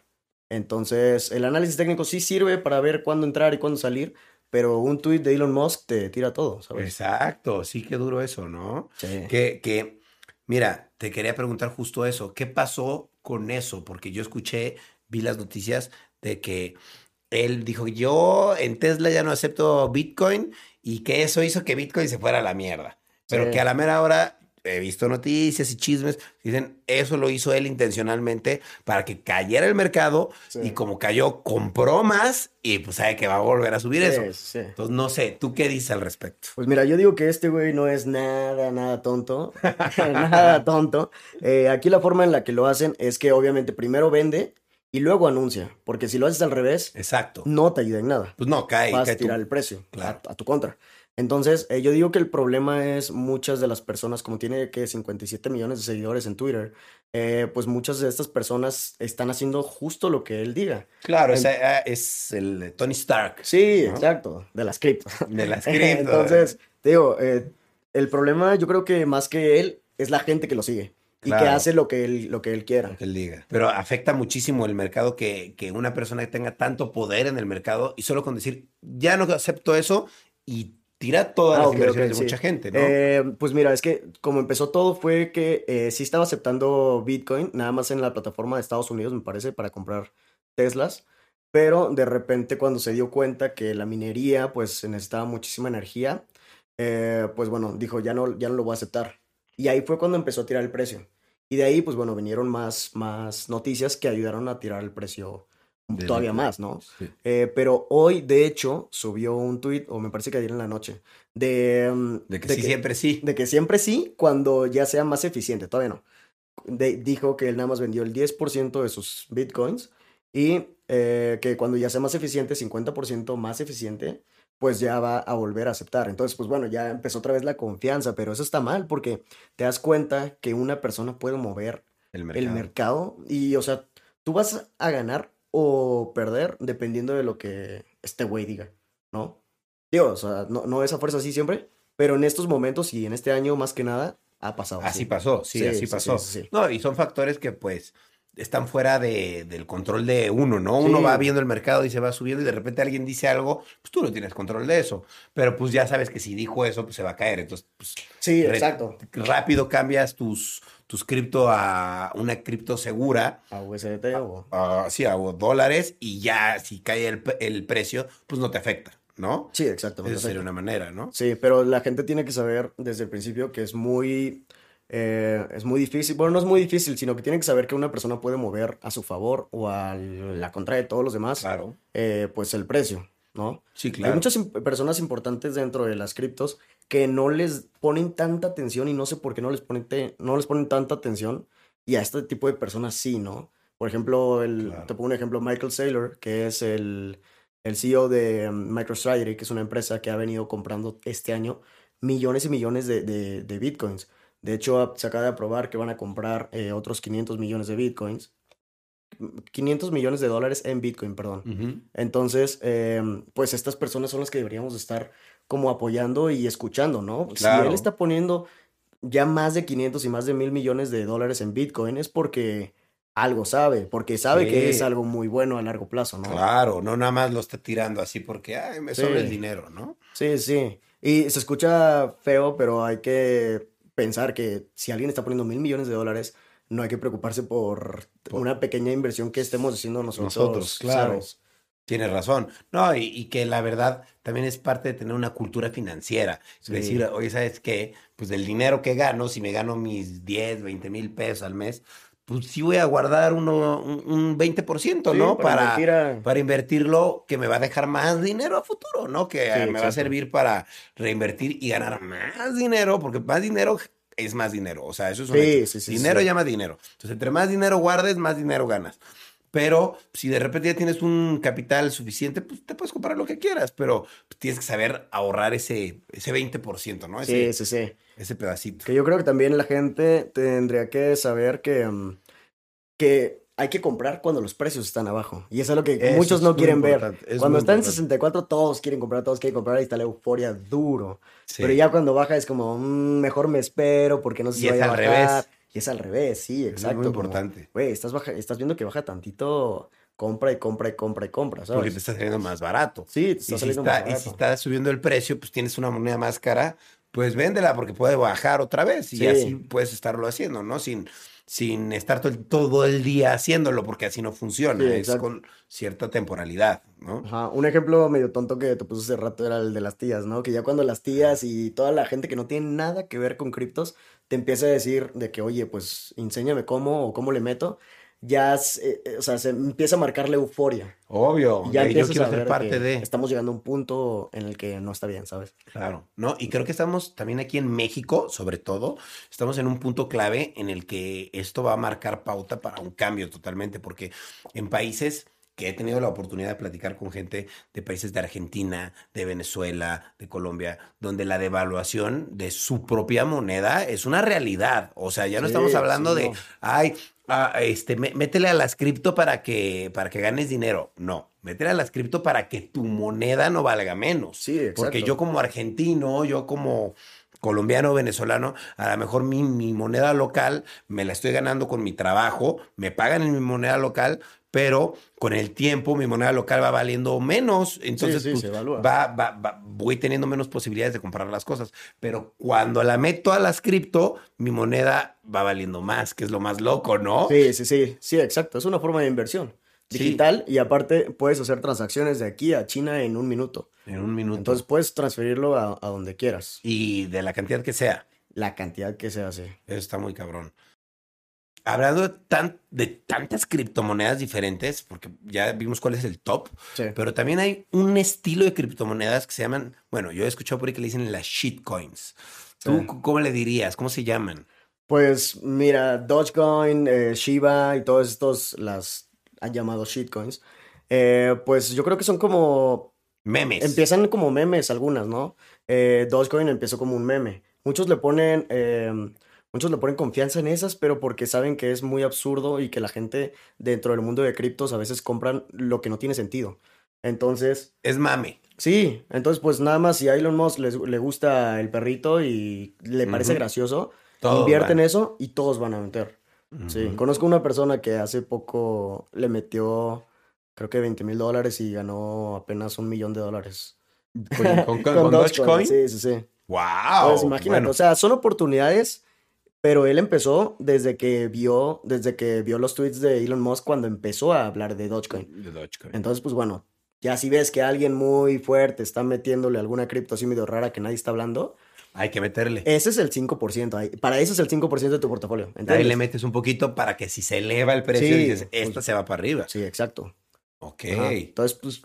Entonces, el análisis técnico sí sirve para ver cuándo entrar y cuándo salir, pero un tweet de Elon Musk te tira todo, ¿sabes? Exacto, sí que duro eso, ¿no? Sí. Que, que, mira, te quería preguntar justo eso. ¿Qué pasó con eso? Porque yo escuché, vi las noticias de que él dijo, yo en Tesla ya no acepto Bitcoin y que eso hizo que Bitcoin se fuera a la mierda. Pero Sí. que a la mera hora he visto noticias y chismes, dicen, eso lo hizo él intencionalmente para que cayera el mercado Sí. y como cayó, compró más y pues sabe que va a volver a subir eso. Sí. Entonces, no sé, ¿tú qué dices al respecto? Pues mira, yo digo que este güey no es nada, nada tonto. nada tonto. Eh, aquí la forma en la que lo hacen es que obviamente primero vende y luego anuncia. Porque si lo haces al revés, Exacto. no te ayuda en nada. Pues no, cae, Vas a cae tú. tirar el precio Claro. a, a tu contra. Entonces, eh, yo digo que el problema es muchas de las personas, como tiene que 57 millones de seguidores en Twitter, eh, pues muchas de estas personas están haciendo justo lo que él diga. Claro, En- ah, es el Tony Stark. Sí, ¿no? exacto, de las cripto. De las cripto. Entonces, digo, eh, el problema yo creo que más que él es la gente que lo sigue y que hace lo que él, lo que él quiera. Lo que él diga. Pero afecta muchísimo el mercado que, que una persona tenga tanto poder en el mercado y solo con decir, ya no acepto eso y tira todas Ah, las inversiones de sí. mucha gente, ¿no? Eh, pues mira, es que como empezó todo fue que eh, sí estaba aceptando Bitcoin, nada más en la plataforma de Estados Unidos, me parece, para comprar Teslas. Pero de repente cuando se dio cuenta que la minería pues necesitaba muchísima energía, eh, pues bueno, dijo, ya no, ya no lo voy a aceptar. Y ahí fue cuando empezó a tirar el precio. Y de ahí, pues bueno, vinieron más, más noticias que ayudaron a tirar el precio todavía Bitcoin. más, ¿no? Sí. Eh, pero hoy, de hecho, subió un tweet, o me parece que ayer en la noche, de, mm, De que sí, siempre sí. de que siempre sí, cuando ya sea más eficiente, todavía no. De- dijo que él nada más vendió el 10% de sus bitcoins y eh, que cuando ya sea más eficiente, 50% más eficiente, pues ya va a volver a aceptar. Entonces, pues bueno, ya empezó otra vez la confianza, pero eso está mal porque te das cuenta que una persona puede mover El el mercado. mercado y, o sea, tú vas a ganar o perder dependiendo de lo que este güey diga, ¿no? Digo, o sea, no, no es a fuerza así siempre, pero en estos momentos y en este año más que nada ha pasado Así pasó, sí, así pasó. sí, sí. No, y son factores que pues están fuera de, del control de uno, ¿no? Uno Sí. va viendo el mercado y se va subiendo y de repente alguien dice algo, pues tú no tienes control de eso. Pero pues ya sabes que si dijo eso, pues se va a caer. Entonces, pues Sí, exacto. rápido cambias tus, tus cripto a una cripto segura, A USDT o... a, sí, a dólares, y ya si cae el, el precio, pues no te afecta, ¿no? Sí, exacto. Esa sería una manera, ¿no? Sí, pero la gente tiene que saber desde el principio que es muy, eh, es muy difícil. Bueno, no es muy difícil, sino que tiene que saber que una persona puede mover a su favor o a la contra de todos los demás, Claro. eh, pues el precio, ¿no? Sí, Hay claro. muchas im- personas importantes dentro de las criptos que no les ponen tanta atención y no sé por qué no les ponen, te- no les ponen tanta atención y a este tipo de personas sí, ¿no? Por ejemplo, el, Claro. te pongo un ejemplo, Michael Saylor, que es el, el CEO de um, MicroStrategy, que es una empresa que ha venido comprando este año millones y millones de, de- de bitcoins. De hecho, se acaba de aprobar que van a comprar eh, otros 500 millones de bitcoins. 500 millones de dólares en bitcoin, perdón. Entonces, em, pues estas personas son las que deberíamos estar como apoyando y escuchando, ¿no? Si él está poniendo ya más de 500 y más de mil millones de dólares en Bitcoin es porque algo sabe, porque sabe que es Sí. algo muy bueno a largo plazo, ¿no? Claro, no nada más lo está tirando así porque, ay, me sobra el Sí. dinero, ¿no? Sí, sí. Y se escucha feo, pero hay que pensar que si alguien está poniendo mil millones de dólares, no hay que preocuparse por, Por- una pequeña inversión que estemos haciendo nosotros. Nosotros, claro. ¿sabes? Tienes razón. No, y, y que la verdad también es parte de tener una cultura financiera. Es Sí. decir, oye, ¿sabes qué? Pues del dinero que gano, si me gano mis 10, 20 mil pesos al mes, pues sí voy a guardar uno, un, un 20%, Sí, ¿no? para Para, invertir a- para invertirlo, que me va a dejar más dinero a futuro, ¿no? Que Sí, eh, me va a servir para reinvertir y ganar más dinero, porque más dinero es más dinero. O sea, eso es un Sí, hecho. sí, sí, dinero llama dinero. Entonces, entre más dinero guardes, más dinero ganas. Pero si de repente ya tienes un capital suficiente, pues te puedes comprar lo que quieras, pero tienes que saber ahorrar ese, ese 20%, ¿no? Sí, Ese, sí, sí. ese pedacito. Que yo creo que también la gente tendría que saber que, mm, que hay que comprar cuando los precios están abajo. Y eso es lo que Eso muchos es no quieren ver. es Cuando está en importante. 64, todos quieren comprar, todos quieren comprar, ahí está la euforia duro. Sí. Pero ya cuando baja es como, "Mm, mejor me espero porque no sé Y si es vaya a al bajar. revés. Y es al revés, sí, exacto. Es muy importante. Güey, estás, baja- estás viendo que baja tantito, compra y compra y compra y compra, Porque te ¿sabes? está saliendo más barato. Sí, te Y está si, saliendo está, más y si barato. está subiendo el precio, pues tienes una moneda más cara, pues véndela porque puede bajar otra vez y Sí. así puedes estarlo haciendo, ¿no? Sin, sin estar todo el día haciéndolo, porque así no funciona, es con cierta temporalidad, ¿no? Ajá, un ejemplo medio tonto que te puse hace rato era el de las tías, ¿no? Que ya cuando las tías y toda la gente que no tiene nada que ver con criptos te empieza a decir de que, oye, pues enséñame cómo o cómo le meto, ya, eh, eh, o sea, se empieza a marcar la euforia. Obvio, ya yo quiero ser parte de. Estamos llegando a un punto en el que no está bien, ¿sabes? Claro, ¿no? Y creo que estamos también aquí en México, sobre todo, estamos en un punto clave en el que esto va a marcar pauta para un cambio totalmente, porque en países que he tenido la oportunidad de platicar con gente de países de Argentina, de Venezuela, de Colombia, donde la devaluación de su propia moneda es una realidad. O sea, ya no estamos hablando de, ay, ah, este, métele a las cripto para que, para que ganes dinero. No, métele a las cripto para que tu moneda no valga menos. Sí, exacto. Porque yo como argentino, yo como colombiano o venezolano, a lo mejor mi, mi, moneda local me la estoy ganando con mi trabajo, me pagan en mi moneda local, pero con el tiempo mi moneda local va valiendo menos, entonces pues, va, va, voy teniendo menos posibilidades de comprar las cosas. Pero cuando la meto a las cripto, mi moneda va valiendo más, que es lo más loco, ¿no? Sí, sí, sí, sí, exacto. Es una forma de inversión digital y aparte puedes hacer transacciones de aquí a China en un minuto. En un minuto. Entonces puedes transferirlo a, a donde quieras. Y de la cantidad que sea. La cantidad que sea, sí. Eso está muy cabrón hablando de, tan, de tantas criptomonedas diferentes, porque ya vimos cuál es el top, pero también hay un estilo de criptomonedas que se llaman, bueno, yo he escuchado por ahí que le dicen las shitcoins. ¿Tú cómo le dirías? ¿Cómo se llaman? Pues mira, Dogecoin, eh, Shiba y todos estos las han llamado shitcoins. Eh, pues yo creo que son como... Memes. Empiezan como memes algunas, ¿no? Eh, Dogecoin empezó como un meme. Muchos le ponen em, Muchos le ponen confianza en esas, pero porque saben que es muy absurdo y que la gente dentro del mundo de criptos a veces compran lo que no tiene sentido. Entonces... Es mame. Sí, entonces pues nada más si a Elon Musk le gusta el perrito y le parece gracioso, invierte en eso y todos van a meter. Sí, conozco una persona que hace poco le metió creo que 20 mil dólares y ganó apenas un millón de dólares. ¿Con, con, Dogecoin? Sí, sí, sí. ¡Wow! Pues imagínate, o sea, son oportunidades pero él empezó desde que vio, desde que vio los tweets de Elon Musk cuando empezó a hablar de Dogecoin. De Dogecoin. Entonces, pues bueno, ya si ves que alguien muy fuerte está metiéndole alguna cripto así medio rara que nadie está hablando. Hay que meterle. Ese es el 5%. Para eso es el 5% de tu portafolio. Ahí le metes un poquito para que si se eleva el precio, dices, pues esta se va para arriba. Sí, exacto. Ok. Entonces, pues,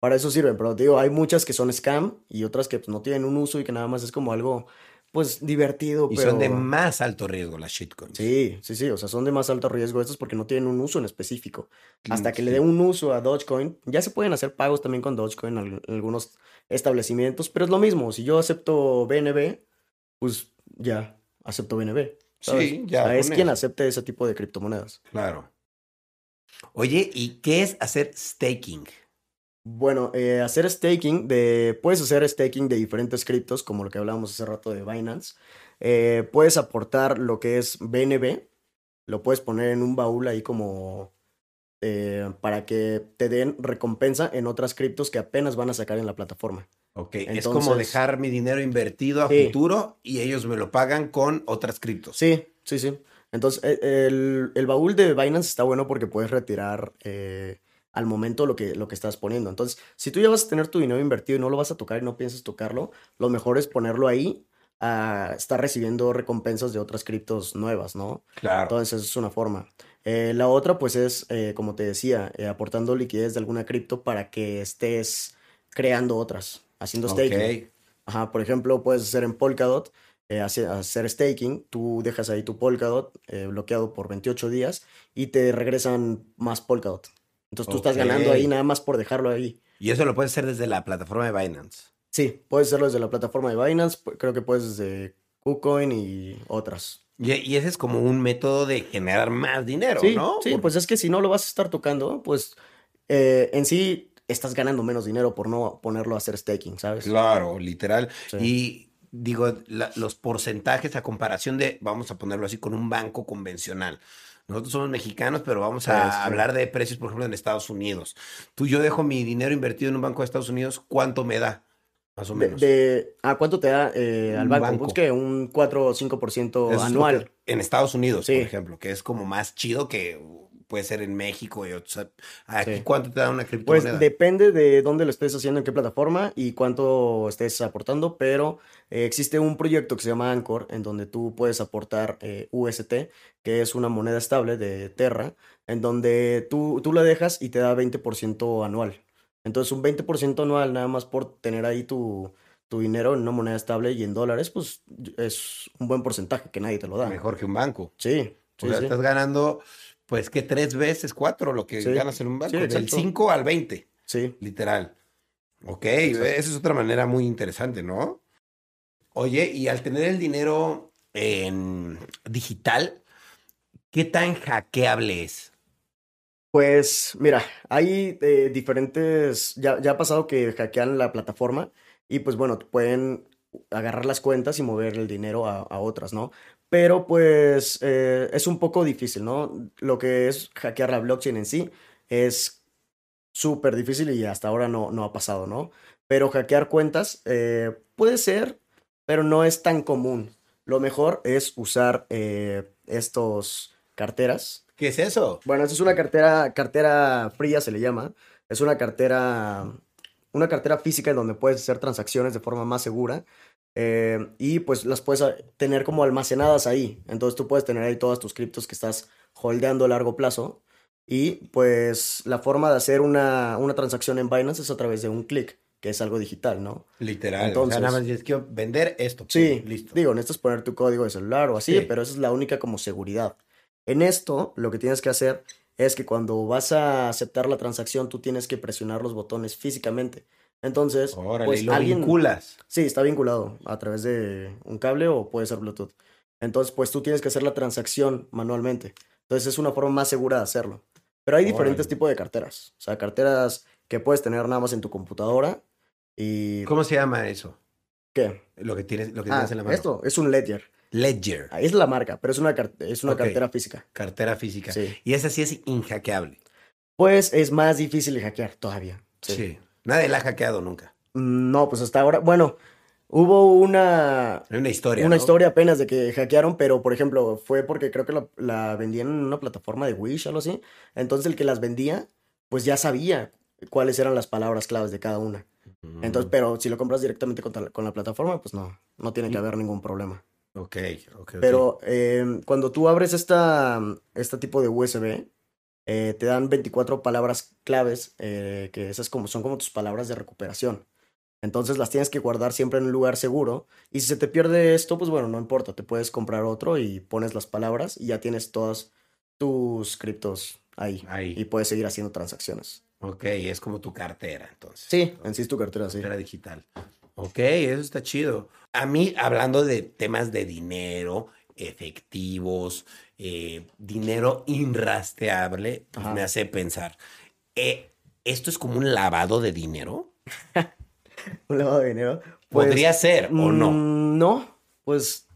para eso sirven. Pero digo, hay muchas que son scam y otras que pues, no tienen un uso y que nada más es como algo pues divertido. Y son de más alto riesgo las shitcoins. Sí, sí, sí. O sea, son de más alto riesgo estos porque no tienen un uso en específico. Hasta que le dé un uso a Dogecoin, ya se pueden hacer pagos también con Dogecoin en algunos establecimientos, pero es lo mismo. Si yo acepto BNB, pues ya acepto BNB. Sí, ya. es quien acepte ese tipo de criptomonedas. Claro. Oye, ¿y qué es hacer staking? Bueno, eh, hacer staking de. Puedes hacer staking de diferentes criptos, como lo que hablábamos hace rato de Binance. Eh, puedes aportar lo que es BNB. Lo puedes poner en un baúl ahí como. Eh, para que te den recompensa en otras criptos que apenas van a sacar en la plataforma. Ok, es como dejar mi dinero invertido a futuro y ellos me lo pagan con otras criptos. Sí, sí, sí. Entonces, e, el, el baúl de Binance está bueno porque puedes retirar al momento lo que, lo que estás poniendo. Entonces, si tú ya vas a tener tu dinero invertido y no lo vas a tocar y no piensas tocarlo, lo mejor es ponerlo ahí a estar recibiendo recompensas de otras criptos nuevas, ¿no? Claro. Entonces, esa es una forma. Eh, la otra, pues, es, eh, como te decía, eh, aportando liquidez de alguna cripto para que estés creando otras, haciendo staking. Ajá, por ejemplo, puedes hacer en Polkadot, hacer staking, tú dejas ahí tu Polkadot bloqueado por 28 días y te regresan más Polkadot. Entonces tú estás ganando ahí nada más por dejarlo ahí. Y eso lo puedes hacer desde la plataforma de Binance. Sí, puedes hacerlo desde la plataforma de Binance, creo que puedes desde KuCoin y otras. Y, ese es como un método de generar más dinero, ¿no? Sí, pues es que si no lo vas a estar tocando, pues eh, en sí estás ganando menos dinero por no ponerlo a hacer staking, ¿sabes? Claro, literal. Y digo, los porcentajes a comparación de, vamos a ponerlo así, con un banco convencional. Nosotros somos mexicanos, pero vamos a hablar de precios, por ejemplo, en Estados Unidos. Tú, yo dejo mi dinero invertido en un banco de Estados Unidos, ¿cuánto me da? Más o menos. de- ¿A cuánto te da eh, al banco? banco. Pues que un 4 o 5% Eso es lo anual. en Estados Unidos, Sí. por ejemplo, que es como más chido que puede ser en México y otros. Aquí, Sí. ¿cuánto te da una Pues criptomoneda? depende de dónde lo estés haciendo, en qué plataforma y cuánto estés aportando, pero eh, existe un proyecto que se llama Anchor, en donde tú puedes aportar eh, UST, que es una moneda estable de Terra, en donde tú, tú la dejas y te da 20% anual. Entonces un 20% anual nada más por tener ahí tu, tu dinero en una moneda estable y en dólares, pues es un buen porcentaje que nadie te lo da. Mejor que un banco. Sí, O sea, sí. estás ganando, pues, que tres veces cuatro lo que Sí. ganas en un banco. Sí, Del exacto. 5 al 20, Sí. literal. Ok, Exacto. esa es otra manera muy interesante, ¿no? Oye, y al tener el dinero en digital, ¿qué tan hackeable es? Pues mira, hay eh, diferentes, ya, ya ha pasado que hackean la plataforma y pues bueno, pueden agarrar las cuentas y mover el dinero a, a otras, ¿no? Pero pues eh, es un poco difícil, ¿no? Lo que es hackear la blockchain en sí es súper difícil y hasta ahora no, no ha pasado, ¿no? Pero hackear cuentas eh, puede ser, pero no es tan común. Lo mejor es usar eh, estos carteras ¿Qué es eso? bueno, esa es una cartera, cartera fría se le llama. Es una cartera, una cartera física en donde puedes hacer transacciones de forma más segura. Eh, y pues las puedes a- tener como almacenadas ahí. Entonces tú puedes tener ahí todas tus criptos que estás holdeando a largo plazo. Y pues la forma de hacer una, una transacción en Binance es a través de un clic, que es algo digital, ¿no? Literal. o sea, Entonces- nada más dices, quiero vender esto. Sí, listo. digo, necesitas poner tu código de celular o así, Sí. pero esa es la única como seguridad. En esto, lo que tienes que hacer es que cuando vas a aceptar la transacción, tú tienes que presionar los botones físicamente. Entonces, Órale, pues lo alguien... vinculas. Sí, está vinculado a través de un cable o puede ser Bluetooth. Entonces, pues tú tienes que hacer la transacción manualmente. Entonces, es una forma más segura de hacerlo. Pero hay diferentes tipos de carteras. O sea, carteras que puedes tener nada más en tu computadora y... ¿Cómo se llama eso? ¿Qué? Lo que tienes, lo que Ah, tienes en la mano. esto es un Ledger. Ledger, Ahí es la marca, pero es una, es una cartera física. cartera física. Sí. Y esa sí es inhackeable. Pues es más difícil de hackear todavía. Sí. Sí. Nadie la ha hackeado nunca. No, pues hasta ahora, bueno, hubo una, una historia. una ¿no? historia apenas de que hackearon, pero por ejemplo, fue porque creo que la, la vendían en una plataforma de Wish o algo así. Entonces el que las vendía, pues ya sabía cuáles eran las palabras claves de cada una. Mm, Entonces, pero si lo compras directamente con, con la plataforma, pues no, no tiene que haber ningún problema. Ok, ok, ok. Pero eh, cuando tú abres esta, este tipo de USB, eh, te dan 24 palabras claves, eh, que esas como, son como tus palabras de recuperación. Entonces las tienes que guardar siempre en un lugar seguro. Y si se te pierde esto, pues bueno, no importa, te puedes comprar otro y pones las palabras y ya tienes todas tus criptos ahí. Ahí. Y puedes seguir haciendo transacciones. Ok, es como tu cartera, entonces. Sí, en sí es tu cartera, sí. Cartera digital. Ok, eso está chido. A mí, hablando de temas de dinero, efectivos, eh, dinero inrastreable, pues me hace pensar, eh, ¿esto es como un lavado de dinero? Un lavado de dinero. Pues, ¿Podría ser o no? mm, No, pues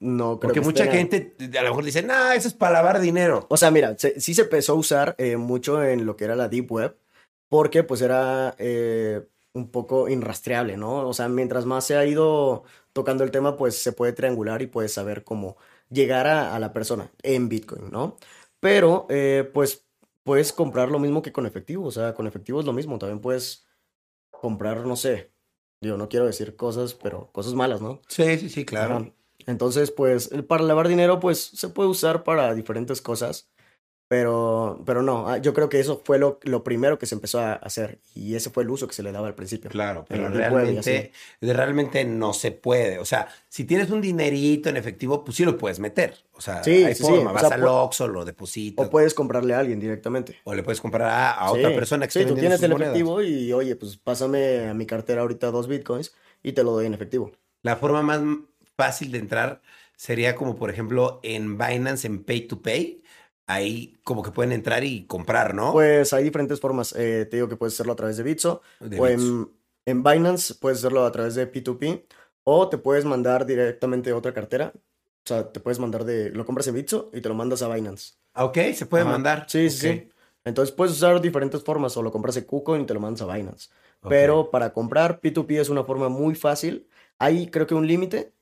no creo Porque que mucha estén gente a lo mejor dice, no, eso es para lavar dinero. O sea, mira, se- sí se empezó a usar eh, mucho en lo que era la Deep Web, porque pues era un poco inrastreable, ¿no? O sea, mientras más se ha ido tocando el tema, pues se puede triangular y puedes saber cómo llegar a, a la persona en Bitcoin, ¿no? Pero, eh, pues, puedes comprar lo mismo que con efectivo, o sea, con efectivo es lo mismo, también puedes comprar, no sé, digo, no quiero decir cosas, pero cosas malas, ¿no? Sí, sí, sí, claro. Entonces, pues, para lavar dinero, pues, se puede usar para diferentes cosas. Pero, pero no, ah, yo creo que eso fue lo, lo primero que se empezó a hacer. Y ese fue el uso que se le daba al principio. Claro, pero realmente, realmente no se puede. O sea, si tienes un dinerito en efectivo, pues sí lo puedes meter. O sea, Sí, hay sí, sí. forma. O Vas sea, al Oxxo, lo depositas. O puedes comprarle a alguien directamente. O le puedes comprar a, a otra Sí, persona que Sí, tú tienes el monedas. efectivo y, oye, pues pásame a mi cartera ahorita dos bitcoins y te lo doy en efectivo. La forma más fácil de entrar sería como, por ejemplo, en Binance, en Pay to Pay. Ahí como que pueden entrar y comprar, ¿no? Pues hay diferentes formas. Eh, te digo que puedes hacerlo a través de Bitso. De o en, en Binance puedes hacerlo a través de P2P. O te puedes mandar directamente a otra cartera. O sea, te puedes mandar de. Lo compras en Bitso y te lo mandas a Binance. Ah, Ok, se puede Ajá. mandar. Sí, sí, sí. Entonces puedes usar diferentes formas. O lo compras en KuCoin y te lo mandas a Binance. Pero para comprar, P2P es una forma muy fácil. Hay creo que un límite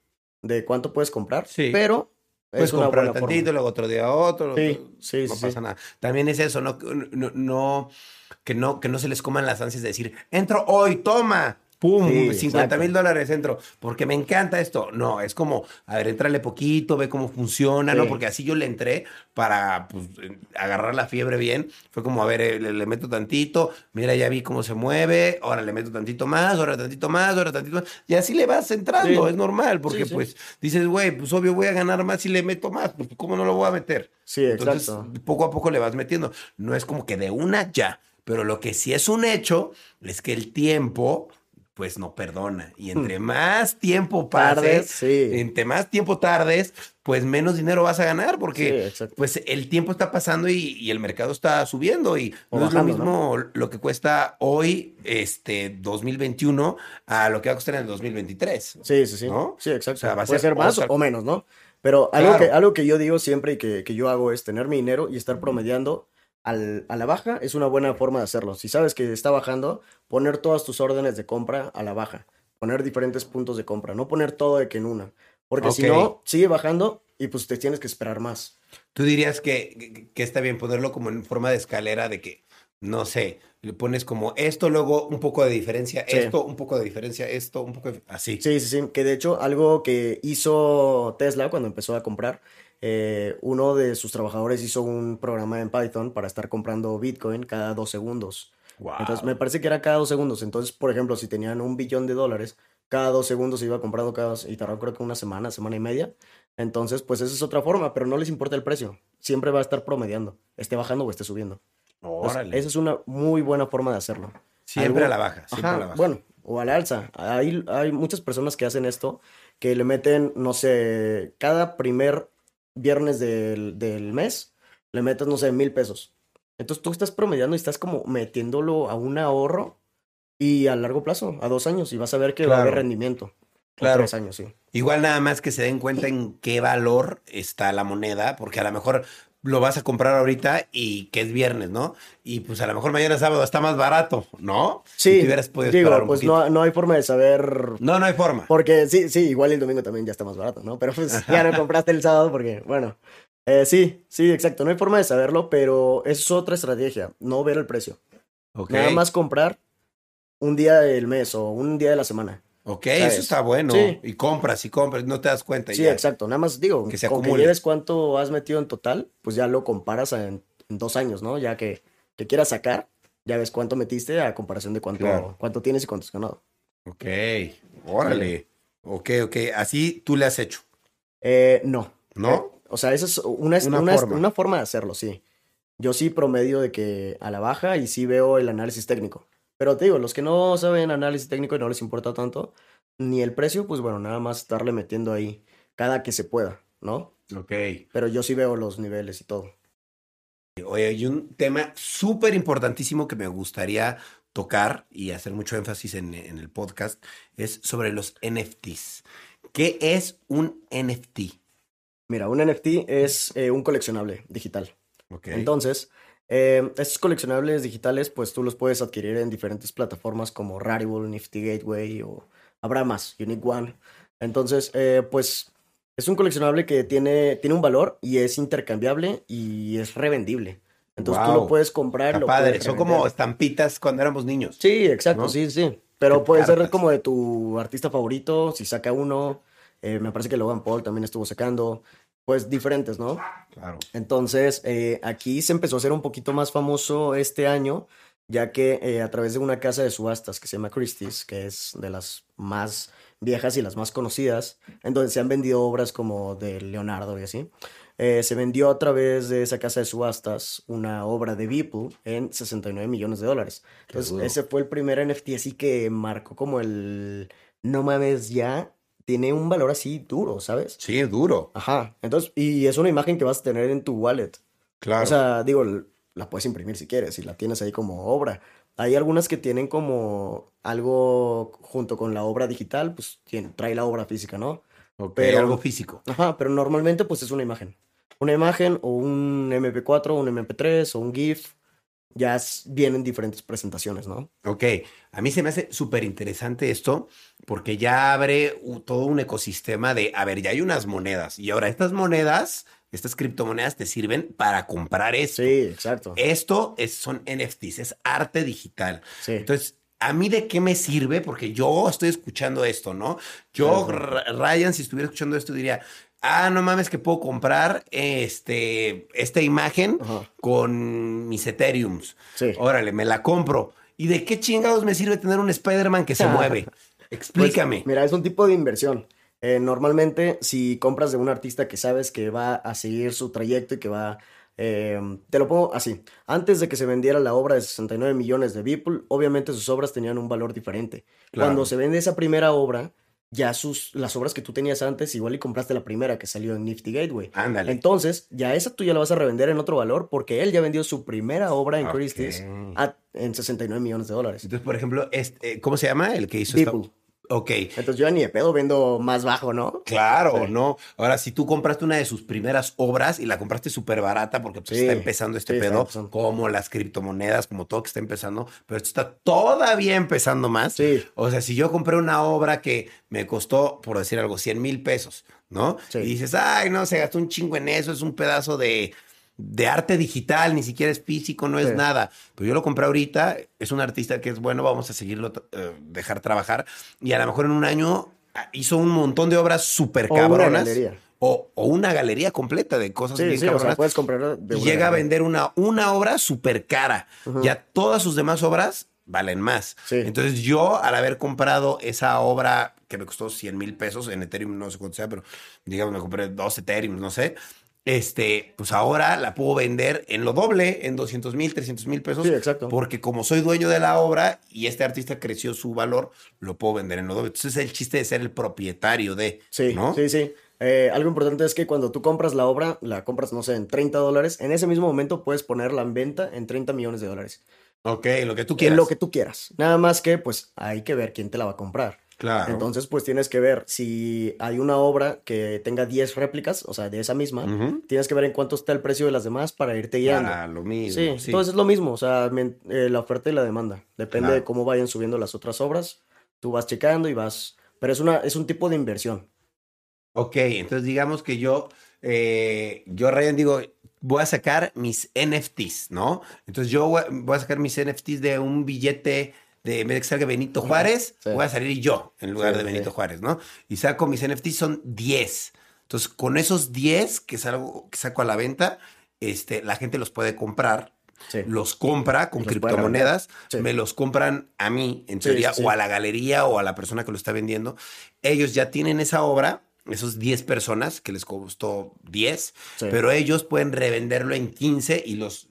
de cuánto puedes comprar, Sí. pero Puedes es comprar tantito, forma. luego otro día otro. Sí, sí, no sí, pasa nada. También es eso, ¿no? No, no- que no, que no se les coman las ansias de decir, entro hoy, toma, pum, Sí, 50 mil dólares entro, porque me encanta esto. No, es como, a ver, entrale poquito, ve cómo funciona, ¿no? Porque así yo le entré para pues, agarrar la fiebre bien. Fue como, a ver, eh, le, le meto tantito, mira, ya vi cómo se mueve, ahora le meto tantito más, ahora tantito más, ahora tantito más. Y así le vas entrando, Sí. es normal, porque pues dices, güey, pues obvio voy a ganar más si le meto más, pues ¿cómo no lo voy a meter? Sí, Entonces, exacto. poco a poco le vas metiendo. No es como que de una ya, pero lo que sí es un hecho es que el tiempo, pues no perdona. Y entre más tiempo Tardes, sí. entre más tiempo tardes, pues menos dinero vas a ganar porque pues el tiempo está pasando y, y el mercado está subiendo y O no bajando, es lo mismo lo que cuesta hoy, este 2021, a lo que va a costar en el 2023. Sí, sí, sí. ¿no? Sí, exacto. O sea, va a Puede ser ser más otra- o menos, ¿no? Pero algo, Claro. que, algo que yo digo siempre y que, que yo hago es tener mi dinero y estar promediando al- a la baja es una buena forma de hacerlo. Si sabes que está bajando, poner todas tus órdenes de compra a la baja. Poner diferentes puntos de compra. No poner todo de que en una. Porque si no, sigue bajando y pues te tienes que esperar más. ¿Tú dirías que, que- que está bien ponerlo como en forma de escalera de que, no sé, le pones como esto, luego un poco de diferencia, Sí. esto, un poco de diferencia, esto, un poco de... Así. Sí, sí, sí. Que de hecho, algo que hizo Tesla cuando empezó a comprar, eh, uno de sus trabajadores hizo un programa en Python para estar comprando Bitcoin cada dos segundos. Wow. Entonces, me parece que era cada dos segundos. Entonces, por ejemplo, si tenían un billón de dólares, cada dos segundos se iba comprando cada dos, y tardó creo que una semana, semana y media. Entonces, pues esa es otra forma, pero no les importa el precio. Siempre va a estar promediando, esté bajando o esté subiendo. Entonces, esa es una muy buena forma de hacerlo. Siempre algo- a la baja, siempre Ajá, a la baja. Bueno, o al alza. Hay, hay muchas personas que hacen esto, que le meten, no sé, cada primer viernes del, del mes, le metes, no sé, mil pesos. Entonces tú estás promediando y estás como metiéndolo a un ahorro y a largo plazo, a dos años, y vas a ver que va a haber rendimiento. Claro. tres años, sí. Igual nada más que se den cuenta en qué valor está la moneda, porque a lo mejor lo vas a comprar ahorita y que es viernes, ¿no? Y pues a lo mejor mañana sábado está más barato, ¿no? Sí, te hubieras podido digo, un pues no, no hay forma de saber No, no hay forma. Porque sí, sí, igual el domingo también ya está más barato, ¿no? Pero pues ya no compraste el sábado porque, bueno, eh, sí, sí, exacto, no hay forma de saberlo, pero es otra estrategia, no ver el precio. Ok. Nada más comprar un día del mes o un día de la semana. Ok, ¿sabes? eso está bueno. Sí. Y compras y compras, no te das cuenta. Sí, ya. exacto, nada más digo, Que se con que acumule. lleves cuánto has metido en total, pues ya lo comparas en, en dos años, ¿no? Ya que, que quieras sacar, ya ves cuánto metiste a comparación de cuánto, Claro. cuánto tienes y cuánto has ganado. Ok, órale. Ok, ok. Así tú le has hecho, Eh, no. ¿no? Eh, o sea, esa es una, Una una, forma. una forma de hacerlo, sí. Yo sí promedio de que a la baja y sí veo el análisis técnico. Pero te digo, los que no saben análisis técnico y no les importa tanto, ni el precio, pues bueno, nada más estarle metiendo ahí cada que se pueda, ¿no? Ok. Pero yo sí veo los niveles y todo. Oye, hay un tema súper importantísimo que me gustaría tocar y hacer mucho énfasis en, en el podcast, es sobre los NFTs. ¿Qué es un NFT? Mira, un NFT es eh, un coleccionable digital. Ok. Entonces, eh, estos coleccionables digitales, pues tú los puedes adquirir en diferentes plataformas como Rarible, Nifty Gateway o habrá más, Unique One. Entonces, eh, pues es un coleccionable que tiene, tiene un valor y es intercambiable y es revendible. Entonces tú lo puedes comprar, lo padre. puedes Son como estampitas cuando éramos niños. Sí, exacto, ¿no? sí, sí. Pero Qué puede ser como de tu artista favorito, si saca uno. eh, me parece que Logan Paul también estuvo sacando. Pues diferentes, ¿no? Claro. Entonces, eh, aquí se empezó a hacer un poquito más famoso este año, ya que eh, a través de una casa de subastas que se llama Christie's, que es de las más viejas y las más conocidas, en donde se han vendido obras como de Leonardo y así, eh, se vendió a través de esa casa de subastas una obra de Beeple en 69 millones de dólares. Entonces, ese fue el primer NFT así que marcó como el, no mames, ya tiene un valor así duro, ¿sabes? Sí, es duro. Ajá, entonces, y es una imagen que vas a tener en tu wallet. Claro. O sea, digo, la puedes imprimir si quieres, y la tienes ahí como obra. Hay algunas que tienen como algo junto con la obra digital, pues tiene- trae la obra física, ¿no? Ok, pero- algo físico. Ajá, pero normalmente pues es una imagen. Una imagen o un MP4, un MP3 o un GIF, ya vienen diferentes presentaciones, ¿no? Ok, a mí se me hace súper interesante esto porque ya abre todo un ecosistema de, a ver, ya hay unas monedas y ahora estas monedas, estas criptomonedas te sirven para comprar esto. Sí, exacto. Esto es, son NFTs, es arte digital. Sí. Entonces, ¿A mí de qué me sirve? Porque yo estoy escuchando esto, ¿no? Yo, Ryan, si estuviera escuchando esto, diría, ah, no mames que puedo comprar este, esta imagen con mis Ethereums. Sí. Órale, me la compro. ¿Y de qué chingados me sirve tener un Spider-Man que se mueve? Explícame. Pues, mira, es un tipo de inversión. Eh, normalmente, si compras de un artista que sabes que va a seguir su trayecto y que va... Eh, te lo pongo así. Antes de que se vendiera la obra de 69 millones de Beeple, obviamente sus obras tenían un valor diferente. Cuando se vende esa primera obra, ya sus, las obras que tú tenías antes, igual y compraste la primera que salió en Nifty Gateway. Ándale. Entonces, ya esa tú ya la vas a revender en otro valor porque él ya vendió su primera obra en Christie's en 69 millones de dólares. Entonces, por ejemplo, este, ¿cómo se llama el que hizo? Ok. Entonces yo ni de pedo vendo más bajo, ¿no? Claro, ¿no? Ahora, si tú compraste una de sus primeras obras y la compraste súper barata porque pues, está empezando este pedo, como las criptomonedas, como todo que está empezando, pero esto está todavía empezando más. Sí. O sea, si yo compré una obra que me costó, por decir algo, 100 mil pesos, ¿no? Y dices, ay, no, se gastó un chingo en eso, es un pedazo de de arte digital, ni siquiera es físico, no es nada. Pero yo lo compré ahorita, es un artista que es bueno, vamos a seguirlo, eh, dejar trabajar. Y a lo mejor en un año ah, hizo un montón de obras súper cabronas. O, o, una galería completa de cosas bien cabronas. puedes comprar y llega a vender una, una obra súper cara. Ya todas sus demás obras valen más. Entonces yo, al haber comprado esa obra que me costó 100 mil pesos en Ethereum, no sé cuánto sea, pero digamos me compré dos Ethereum, no sé este, pues ahora la puedo vender en lo doble, en 200 mil, 300 mil pesos. Sí, exacto. Porque como soy dueño de la obra y este artista creció su valor, lo puedo vender en lo doble. Entonces es el chiste de ser el propietario de. Sí, ¿no? sí, sí. Eh, algo importante es que cuando tú compras la obra, la compras, no sé, en 30 dólares, en ese mismo momento puedes ponerla en venta en 30 millones de dólares. Ok, lo que tú quieras. En lo que tú quieras. Nada más que, pues, hay que ver quién te la va a comprar. Claro. Entonces, pues tienes que ver si hay una obra que tenga 10 réplicas, o sea, de esa misma, tienes que ver en cuánto está el precio de las demás para irte guiando. Ah, lo mismo. Sí, entonces es lo mismo, o sea, eh, la oferta y la demanda. Depende de cómo vayan subiendo las otras obras, tú vas checando y vas, pero es, una, es un tipo de inversión. Ok, entonces digamos que yo, eh, yo, Ryan, digo, voy a sacar mis NFTs, ¿no? Entonces yo voy a sacar mis NFTs de un billete de en vez de que salga Benito Juárez, voy a salir yo en lugar de Benito Juárez, ¿no? Y saco mis NFTs, son 10. Entonces, con esos 10 que, salgo, que saco a la venta, este, la gente los puede comprar. Los compra con criptomonedas, me los compran a mí, en teoría, o a la galería o a la persona que lo está vendiendo. Ellos ya tienen esa obra, esos 10 personas que les costó 10, pero ellos pueden revenderlo en 15 y los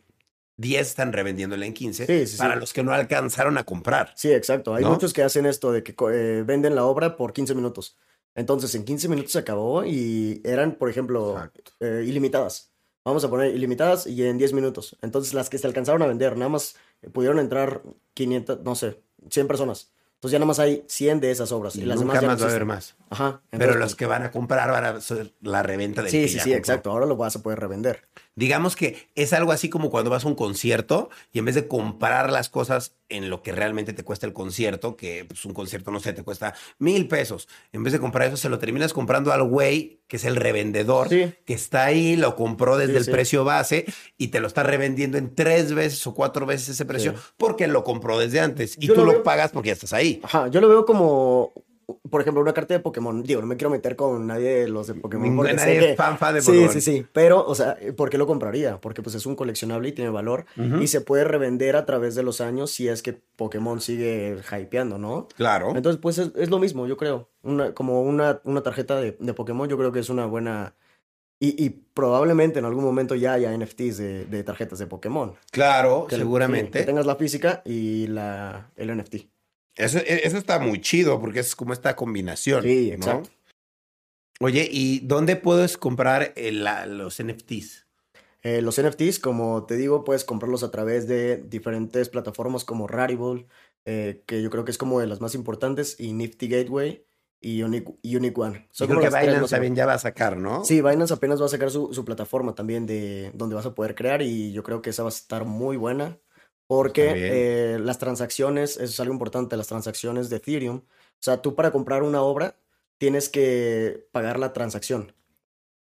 10 están revendiéndole en 15 para los que no alcanzaron a comprar. Sí, exacto. Hay muchos que hacen esto de que eh, venden la obra por 15 minutos. Entonces, en 15 minutos se acabó y eran, por ejemplo, eh, ilimitadas. Vamos a poner ilimitadas y en 10 minutos. Entonces, las que se alcanzaron a vender, nada más eh, pudieron entrar 500, no sé, 100 personas. Entonces ya nada más hay 100 de esas obras. Y, las nunca demás más va a haber más. Ajá. Pero los que van a comprar van a ser la reventa de Sí, sí, sí, exacto. Ahora lo vas a poder revender. Digamos que es algo así como cuando vas a un concierto y en vez de comprar las cosas en lo que realmente te cuesta el concierto, que pues, un concierto, no sé, te cuesta mil pesos, en vez de comprar eso, se lo terminas comprando al güey, que es el revendedor, que está ahí, lo compró desde el precio base y te lo está revendiendo en tres veces o cuatro veces ese precio porque lo compró desde antes y tú lo pagas porque ya estás ahí. Ajá, yo lo veo como por ejemplo, una carta de Pokémon, digo, no me quiero meter con nadie de los de Pokémon. Porque nadie es fan, de Pokémon. Sí, sí, sí. Pero, o sea, ¿por qué lo compraría? Porque pues es un coleccionable y tiene valor. Y se puede revender a través de los años si es que Pokémon sigue hypeando, ¿no? Claro. Entonces, pues es, lo mismo, yo creo. Una, como una, una tarjeta de, Pokémon, yo creo que es una buena... Y, probablemente en algún momento ya haya NFTs de, tarjetas de Pokémon. Claro, seguramente. que tengas la física y la, el NFT. Eso, e, eso está muy chido porque es como esta combinación. Sí, exacto. Oye, ¿y dónde puedes comprar los NFTs? Eh, los NFTs, como te digo, puedes comprarlos a través de diferentes plataformas como Rarible, eh, que yo creo que es como de las más importantes, y Nifty Gateway y Unique, One. Son creo que Binance también ya va a sacar, ¿no? Sí, Binance apenas va a sacar su, su, plataforma también de donde vas a poder crear y yo creo que esa va a estar muy buena Porque eh, las transacciones, eso es algo importante, las transacciones de Ethereum. O sea, tú para comprar una obra tienes que pagar la transacción.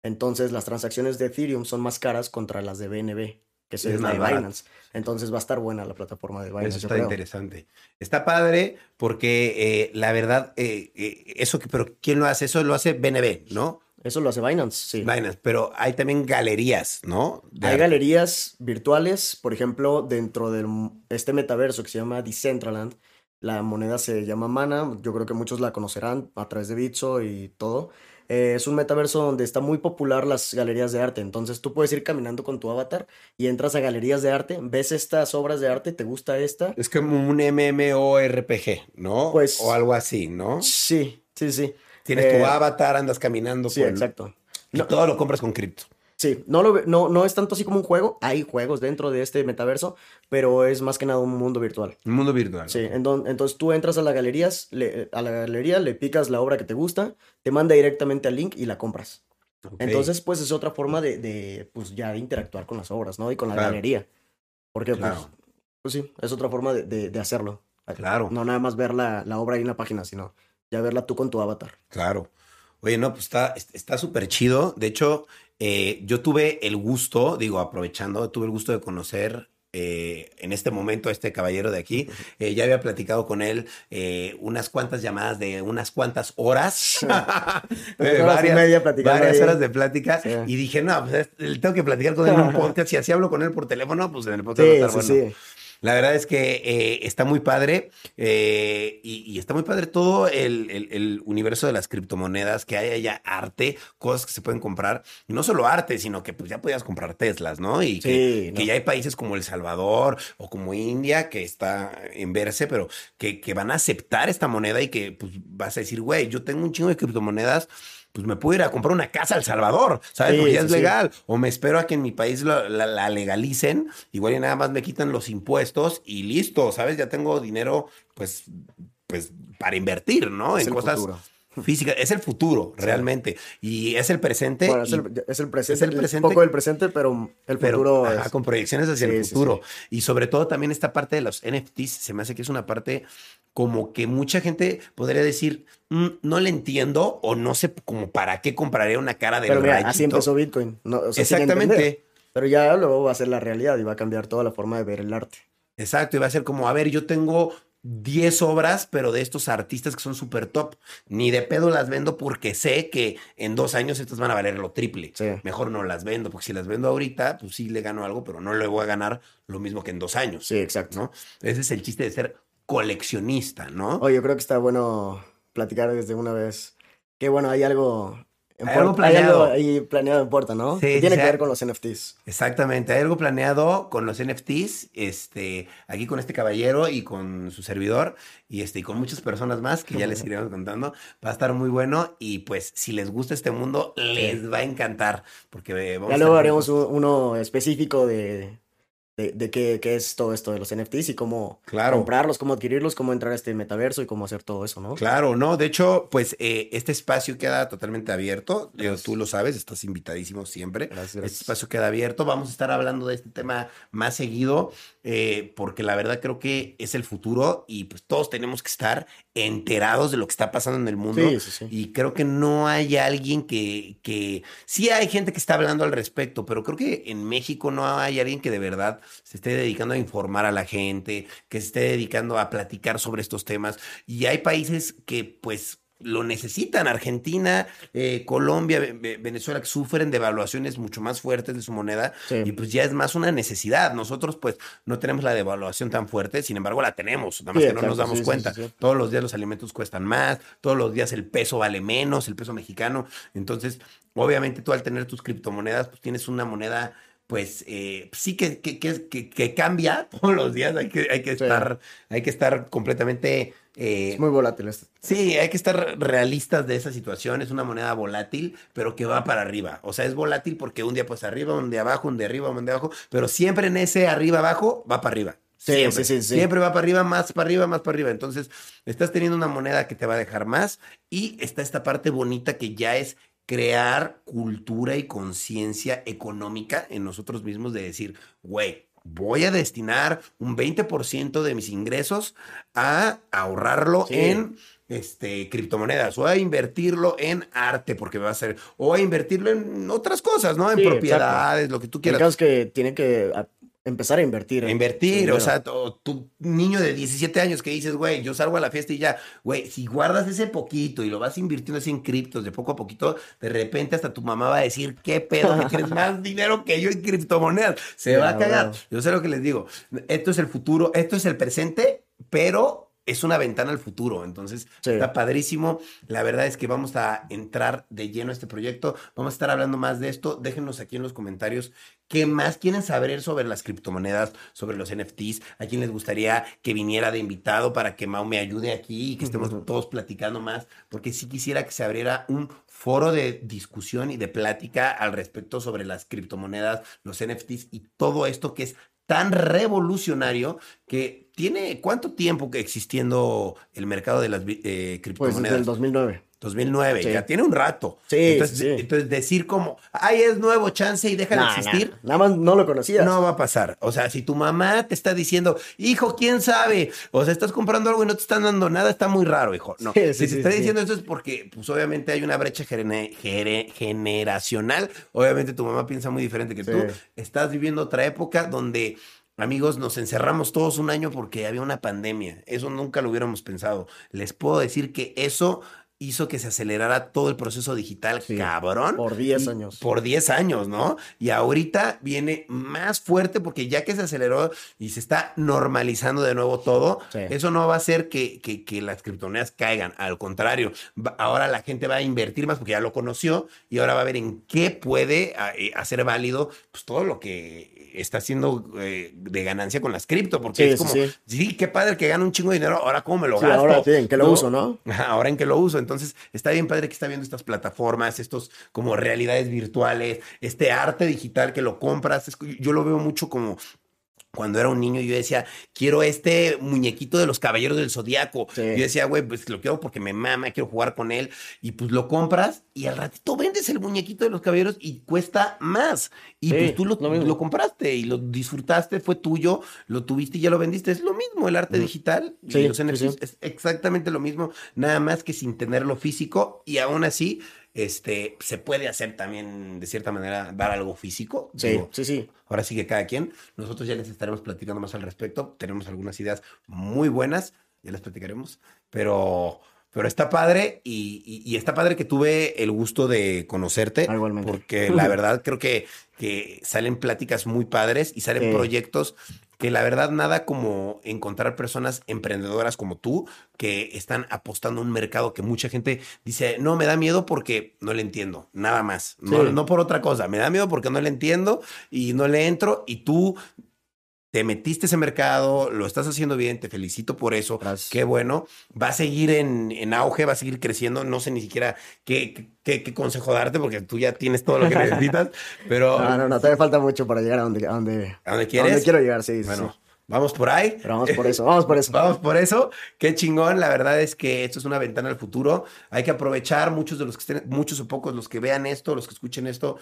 Entonces, las transacciones de Ethereum son más caras contra las de BNB, que es, Es la de barato. Binance. Entonces, va a estar buena la plataforma de Binance. Eso está interesante. Está padre porque eh, la verdad, eh, eh, eso que, pero ¿quién lo hace? Eso lo hace BNB, ¿no? Eso lo hace Binance, sí. Binance, pero hay también galerías, ¿no? De Hay arte. galerías virtuales, por ejemplo, dentro de este metaverso que se llama Decentraland. La moneda se llama Mana, yo creo que muchos la conocerán a través de Bitso y todo. Eh, es un metaverso donde está muy popular las galerías de arte. Entonces tú puedes ir caminando con tu avatar y entras a galerías de arte, ves estas obras de arte, te gusta esta. Es como un MMORPG, ¿no? Pues- o algo así, ¿no? Sí, sí, sí. Tienes Eh, tu avatar, andas caminando Sí, con- exacto. y No- todo lo compras con cripto. Sí, no, lo, no, no es tanto así como un juego. Hay juegos dentro de este metaverso, pero es más que nada un mundo virtual. Un mundo virtual. Sí, en don- entonces tú entras a la galerías, le- a la galería, le picas la obra que te gusta, te manda directamente al link y la compras. Ok. Entonces, pues es otra forma de, de, pues ya interactuar con las obras, ¿no? Y con la Claro. galería. Porque, Claro. pues, pues sí, es otra forma de, de- de hacerlo. Claro. No nada más ver la, la obra ahí en la página, sino ya verla tú con tu avatar. Claro. Oye, no, pues está está súper chido. De hecho, eh, yo tuve el gusto, digo, aprovechando, tuve el gusto de conocer eh, en este momento a este caballero de aquí. Eh, ya había platicado con él eh, unas cuantas llamadas de unas cuantas horas. Y media varias ahí. horas de plática. Sí. Y dije, no, pues es- tengo que platicar con él en un podcast. Si así hablo con él por teléfono, pues en el podcast va a estar sí, bueno. La verdad es que eh, está muy padre eh, y, y está muy padre todo el, el- el universo de las criptomonedas, que hay allá arte, cosas que se pueden comprar. Y no solo arte, sino que pues ya podías comprar Teslas, ¿no? Y que, Sí, que no. ya hay países como El Salvador o como India, que está en verse, pero que, que van a aceptar esta moneda y que pues vas a decir, güey, yo tengo un chingo de criptomonedas. Pues me puedo ir a comprar una casa a El Salvador, ¿sabes? Sí, Porque ya es sí. legal. O me espero a que en mi país la, la legalicen, igual y nada más me quitan los impuestos y listo, ¿sabes? Ya tengo dinero, pues, pues para invertir, ¿no? Es en cosas futuro. Físicas. Es el futuro, realmente. Y es el presente. Bueno, es el, es el presente, es el un presente. poco del presente, pero el pero, futuro ajá, es... con proyecciones hacia el Sí, sí, futuro. Y sobre todo también esta parte de los NFTs, se me hace que es una parte como que mucha gente podría decir, "Mm, no le entiendo o no sé como para qué compraría una cara de Pero mira, así empezó Bitcoin. No, o sea. Exactamente. Pero ya luego va a ser la realidad y va a cambiar toda la forma de ver el arte. Exacto, y va a ser como, a ver, yo tengo 10 obras, pero de estos artistas que son súper top. Ni de pedo las vendo porque sé que en dos años estas van a valer lo triple. Sí. Mejor no las vendo, porque si las vendo ahorita, pues sí le gano algo, pero no le voy a ganar lo mismo que en dos años. Sí, exacto. ¿no? Ese es el chiste de ser coleccionista, ¿no? Oye, yo creo que está bueno platicar desde una vez. Que bueno, hay algo. En Hay algo puerta- hay planeado. ahí planeado en puerta, ¿no? Sí, que tiene que ver con los NFTs. Exactamente, hay algo planeado con los NFTs, este, aquí con este caballero y con su servidor, y este, y con muchas personas más que ya les iremos contando. Va a estar muy bueno, y pues, si les gusta este mundo, les va a encantar. Porque eh, vamos Ya luego haremos uno específico de, de, de qué, qué es todo esto de los NFTs y cómo Claro. comprarlos, cómo adquirirlos, cómo entrar a este metaverso y cómo hacer todo eso, ¿no? Claro, no, de hecho, pues eh, este espacio queda totalmente abierto. Tú lo sabes, estás invitadísimo siempre. Gracias, Este gracias. espacio queda abierto. Vamos a estar hablando de este tema más seguido, eh, porque la verdad creo que es el futuro y pues todos tenemos que estar enterados de lo que está pasando en el mundo. Sí, sí, sí. Y creo que no hay alguien que, que, sí hay gente que está hablando al respecto, pero creo que en México no hay alguien que de verdad se esté dedicando a informar a la gente, que se esté dedicando a platicar sobre estos temas. Y hay países que pues lo necesitan, Argentina, eh, Colombia, Ve- Ve- Venezuela, que sufren devaluaciones mucho más fuertes de su moneda Sí. y pues ya es más una necesidad. Nosotros pues no tenemos la devaluación tan fuerte, sin embargo la tenemos, nada más Sí, que no nos damos sí, cuenta. Todos los días los alimentos cuestan más, todos los días el peso vale menos, el peso mexicano. Entonces, obviamente tú al tener tus criptomonedas, pues tienes una moneda, pues eh, sí que, que, que, que- que cambia todos los días. Hay que, hay que, Sí. estar, hay que estar completamente... eh, Es muy volátil esto. Sí, hay que estar realistas de esa situación. Es una moneda volátil, pero que va para arriba. O sea, es volátil porque un día pues arriba, un día abajo, un día arriba, un día abajo, pero siempre en ese arriba abajo va para arriba. Sí, siempre, sí, sí, sí. siempre va para arriba, más para arriba, más para arriba. Entonces, estás teniendo una moneda que te va a dejar más y está esta parte bonita que ya es crear cultura y conciencia económica en nosotros mismos de decir, güey, voy a destinar un 20% de mis ingresos a ahorrarlo Sí. en este, criptomonedas o a invertirlo en arte porque me va a hacer, o a invertirlo en otras cosas, ¿no? En Sí, propiedades, lo que tú El quieras. caso es que tiene que empezar a invertir. A Invertir, o sea, tu, tu niño de 17 años que dices, güey, yo salgo a la fiesta y ya, güey, si guardas ese poquito y lo vas invirtiendo así en criptos de poco a poquito, de repente hasta tu mamá va a decir, qué pedo, que tienes más dinero que yo en criptomonedas. Se va a cagar. Yo sé lo que les digo. Esto es el futuro, esto es el presente, pero es una ventana al futuro. Entonces, Sí. está padrísimo. La verdad es que vamos a entrar de lleno a este proyecto. Vamos a estar hablando más de esto. Déjenos aquí en los comentarios qué más quieren saber sobre las criptomonedas, sobre los NFTs. A quién les gustaría que viniera de invitado para que Mau me ayude aquí y que estemos todos platicando más. Porque sí quisiera que se abriera un foro de discusión y de plática al respecto sobre las criptomonedas, los NFTs y todo esto que es tan revolucionario que tiene cuánto tiempo que existiendo el mercado de las vi- eh, Pues criptomonedas. desde el 2009. 2009, Sí. ya tiene un rato. Sí, entonces, sí. entonces decir como, ay, es nuevo chance y deja de Nah, existir. nah, Nada más no lo conocías. No va a pasar. O sea, si tu mamá te está diciendo, hijo, quién sabe, o sea, estás comprando algo y no te están dando nada, está muy raro, hijo. No. Sí, si te está diciendo eso es porque, pues, obviamente hay una brecha gene- gere- generacional. Obviamente tu mamá piensa muy diferente que tú. Estás viviendo otra época donde. Amigos, nos encerramos todos un año porque había una pandemia. Eso nunca lo hubiéramos pensado. Les puedo decir que eso hizo que se acelerara todo el proceso digital, Sí, cabrón. por 10 Y- años. Por 10 años, ¿no? Y ahorita viene más fuerte porque ya que se aceleró y se está normalizando de nuevo todo, Sí. eso no va a hacer que, que- que las criptomonedas caigan. Al contrario, ahora la gente va a invertir más porque ya lo conoció y ahora va a ver en qué puede a- eh, hacer válido pues, todo lo que está haciendo eh, de ganancia con las cripto. Porque Sí, es como, sí. sí. qué padre que gana un chingo de dinero, ahora cómo me lo Sí, gasto. ahora sí, ¿en qué lo uso, no? Ahora en que lo uso. Entonces, está bien padre que está viendo estas plataformas, estos como realidades virtuales, este arte digital que lo compras. Es- yo lo veo mucho como cuando era un niño, yo decía, quiero este muñequito de los caballeros del zodiaco. Sí. Yo decía, güey, pues lo quiero porque me mama, quiero jugar con él. Y pues lo compras y al ratito vendes el muñequito de los caballeros y cuesta más. Y Sí, pues tú lo, lo compraste y lo disfrutaste, fue tuyo, lo tuviste y ya lo vendiste. Es lo mismo el arte digital y Sí, los sí, NFTs es exactamente lo mismo, nada más que sin tenerlo físico y aún así este, se puede hacer también de cierta manera dar algo físico. Sí, Digo, sí, sí. Ahora sí que cada quien, nosotros ya les estaremos platicando más al respecto, tenemos algunas ideas muy buenas, ya las platicaremos, pero, pero está padre y, y- y está padre que tuve el gusto de conocerte, igualmente. porque la verdad creo que, que salen pláticas muy padres y salen proyectos que la verdad nada como encontrar personas emprendedoras como tú que están apostando a un mercado que mucha gente dice, no, me da miedo porque no le entiendo, nada más, no, Sí. no por otra cosa, me da miedo porque no le entiendo y no le entro y tú te metiste a ese mercado, lo estás haciendo bien, te felicito por eso, Gracias. qué bueno, va a seguir en, en auge, va a seguir creciendo, no sé ni siquiera qué, qué, qué consejo darte porque tú ya tienes todo lo que necesitas, pero No, no, no, todavía falta mucho para llegar a donde, a donde, ¿a dónde a quieres? donde quiero llegar, sí, sí, Bueno, sí. Vamos por ahí. Pero vamos por eso, vamos por eso. Vamos por eso. Qué chingón. La verdad es que esto es una ventana al futuro. Hay que aprovechar muchos de los que estén, muchos o pocos, los que vean esto, los que escuchen esto,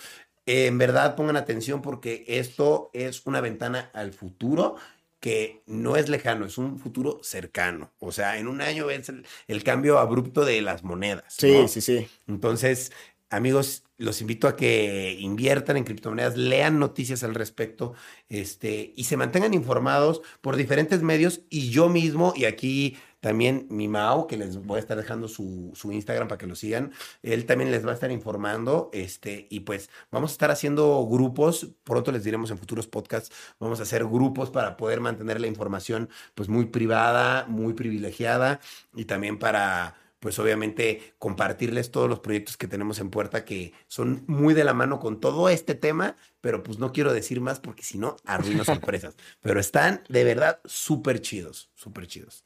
eh, en verdad pongan atención porque esto es una ventana al futuro que no es lejano, es un futuro cercano. O sea, en un año ves el, el cambio abrupto de las monedas. Sí, ¿no? sí, sí. Entonces, amigos, los invito a que inviertan en criptomonedas, lean noticias al respecto, este, y se mantengan informados por diferentes medios. Y yo mismo, y aquí también mi Mao, que les voy a estar dejando su, su Instagram para que lo sigan, él también les va a estar informando, este, y pues vamos a estar haciendo grupos, pronto les diremos en futuros podcasts, vamos a hacer grupos para poder mantener la información pues muy privada, muy privilegiada, y también para pues obviamente compartirles todos los proyectos que tenemos en puerta que son muy de la mano con todo este tema, pero pues no quiero decir más porque si no arruino sorpresas, pero están de verdad súper chidos, súper chidos.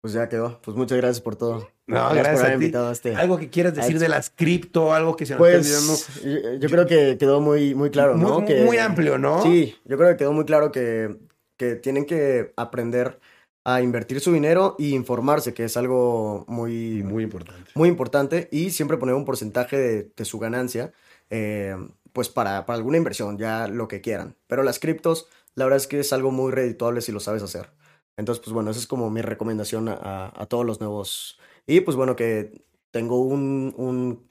Pues ya quedó. Pues muchas gracias por todo. No, por gracias a haberme ti. invitado a este. Algo que quieras decir Al- de las cripto, algo que se nos esté olvidando. Pues yo, yo creo que quedó muy, muy claro, muy, ¿no? muy- que, muy amplio, ¿no? Sí, yo creo que quedó muy claro que, que tienen que aprender a invertir su dinero y informarse, que es algo muy, Muy importante. muy importante, y siempre poner un porcentaje de, de su ganancia eh, pues para, para alguna inversión, ya lo que quieran. Pero las criptos, la verdad es que es algo muy redituable si lo sabes hacer. Entonces, pues bueno, esa es como mi recomendación a, a todos los nuevos. Y pues bueno, que tengo un, un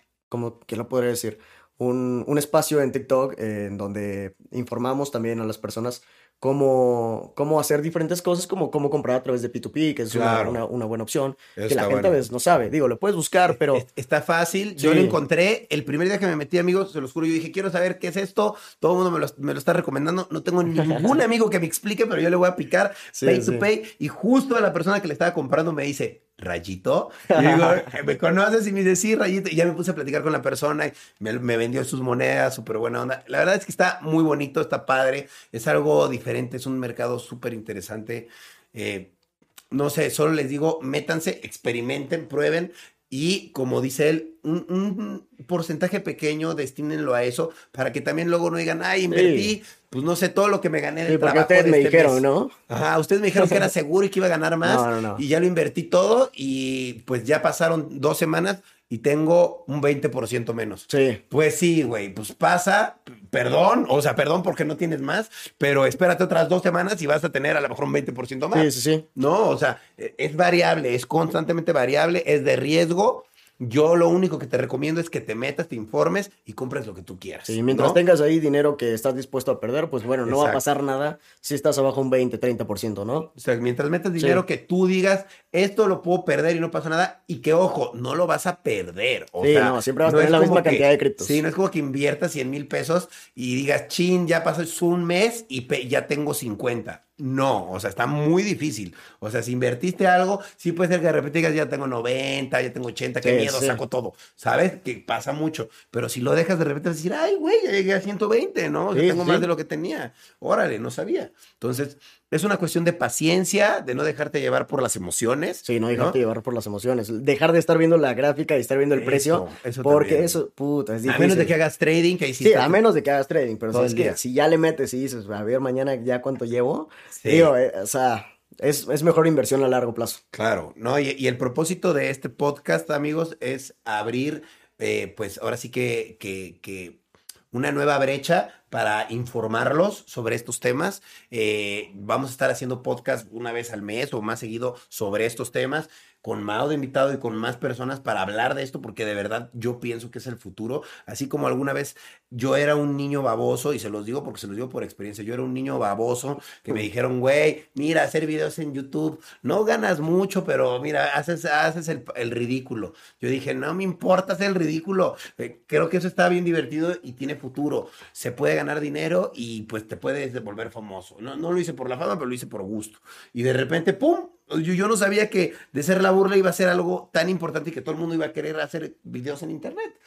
¿qué lo podría decir? Un, un espacio en TikTok en donde informamos también a las personas cómo, cómo hacer diferentes cosas, como cómo comprar a través de P2P, que es una, una, buena opción, que la gente a veces no sabe. Digo, lo puedes buscar, pero... Está fácil. Yo lo encontré el primer día que me metí, amigos, se los juro, yo dije, quiero saber qué es esto. Todo el mundo me lo, me lo está recomendando. No tengo ningún amigo que me explique, pero yo le voy a picar Pay to Pay. Y justo a la persona que le estaba comprando me dice, Rayito. Y digo, ¿me conoces? Y me dice, sí, Rayito. Y ya me puse a platicar con la persona y me, me vendió sus monedas, súper buena onda. La verdad es que está muy bonito, está padre, es algo diferente, es un mercado súper interesante. Eh, no sé, solo les digo, métanse, experimenten, prueben. Y como dice él, un, porcentaje pequeño destínenlo a eso para que también luego no digan, ay, invertí, pues no sé, todo lo que me gané del sí, trabajo. ustedes me este dijeron, ¿no? Ajá, ustedes me dijeron que era seguro y que iba a ganar más. No, no, no. Y ya lo invertí todo y pues ya pasaron dos semanas y tengo un 20% menos. Sí. Pues sí, güey, pues pasa, perdón, o sea, perdón porque no tienes más, pero espérate otras dos semanas y vas a tener a lo mejor un 20% más. Sí, sí, sí. No, o sea, es variable, es constantemente variable, es de riesgo yo lo único que te recomiendo es que te metas, te informes y compres lo que tú quieras. Sí, mientras tengas ahí dinero que estás dispuesto a perder, pues bueno, no va a pasar nada si estás abajo un 20, 30%, ¿no? O sea, mientras metas dinero que tú digas, esto lo puedo perder y no pasa nada, y que ojo, no lo vas a perder. O sí, no, siempre vas a tener la misma cantidad de criptos. Sí, no es como que inviertas 100 mil pesos y digas, chin, ya pasó un mes y ya tengo 50. No, o sea, está muy difícil. O sea, si invertiste algo, sí puede ser que de repente digas, ya tengo 90, ya tengo 80, qué miedo, saco todo. ¿Sabes? Que pasa mucho. Pero si lo dejas de repente vas a decir, ay, güey, ya llegué a 120, ¿no? O tengo más de lo que tenía. Órale, no sabía. Entonces, es una cuestión de paciencia, de no dejarte llevar por las emociones. Sí, no dejarte llevar por las emociones. Dejar de estar viendo la gráfica y estar viendo el precio. porque eso, puta, es difícil. A menos de que hagas trading, que hiciste. Sí, a menos de que hagas trading, pero sabes que si ya le metes y dices, a ver, mañana ya cuánto llevo, digo, eh, o sea, es, es, mejor inversión a largo plazo. Claro, ¿no? Y, el propósito de este podcast, amigos, es abrir, eh, pues ahora sí que, que, que una nueva brecha para informarlos sobre estos temas. Eh, vamos a estar haciendo podcast una vez al mes o más seguido sobre estos temas con Mao de invitado y con más personas para hablar de esto, porque de verdad yo pienso que es el futuro. Así como alguna vez yo era un niño baboso, y se los digo porque se los digo por experiencia, yo era un niño baboso que me dijeron, güey, mira, hacer videos en YouTube, no ganas mucho, pero mira, haces, haces el, el ridículo. Yo dije, no me importa hacer el ridículo, eh, creo que eso está bien divertido y tiene futuro. Se puede ganar dinero y pues te puedes volver famoso. No, no lo hice por la fama, pero lo hice por gusto. Y de repente, ¡pum! Yo, no sabía que de ser la burla iba a ser algo tan importante y que todo el mundo iba a querer hacer videos en Internet.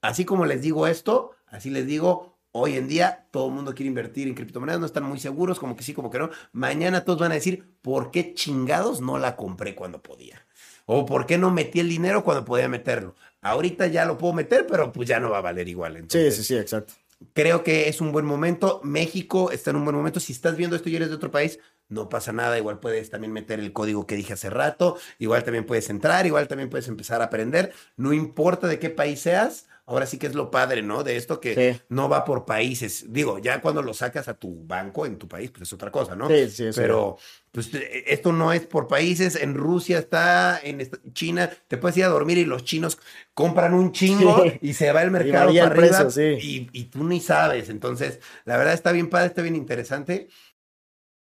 Así como les digo esto, así les digo, hoy en día todo el mundo quiere invertir en criptomonedas, no están muy seguros, como que sí, como que no. Mañana todos van a decir, ¿por qué chingados no la compré cuando podía? O ¿por qué no metí el dinero cuando podía meterlo? Ahorita ya lo puedo meter, pero pues ya no va a valer igual. sí, sí, sí, exacto. Creo que es un buen momento. México está en un buen momento. Si estás viendo esto y eres de otro país, no pasa nada. Igual puedes también meter el código que dije hace rato. Igual también puedes entrar. Igual también puedes empezar a aprender. No importa de qué país seas. Ahora sí que es lo padre, ¿no? De esto que no va por países. Digo, ya cuando lo sacas a tu banco en tu país, pues es otra cosa, ¿no? Sí, sí, Pero pues, e, esto no es por países. En Rusia está, en China, te puedes ir a dormir y los chinos compran un chingo y se va el mercado para arriba y, y tú ni sabes. Entonces, la verdad está bien padre, está bien interesante.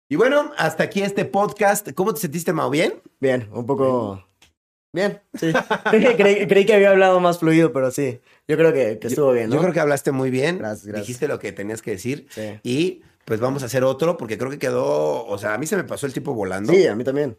Y bueno, hasta aquí este podcast. ¿Cómo te sentiste, Mao? ¿Bien? Bien, un poco Bien, sí. creí, que había hablado más fluido, pero sí. Yo creo que, estuvo bien, ¿no? Yo creo que hablaste muy bien. Gracias, gracias. Dijiste lo que tenías que decir. Sí. Y pues vamos a hacer otro porque creo que quedó, o sea, a mí se me pasó el tiempo volando. Sí, a mí también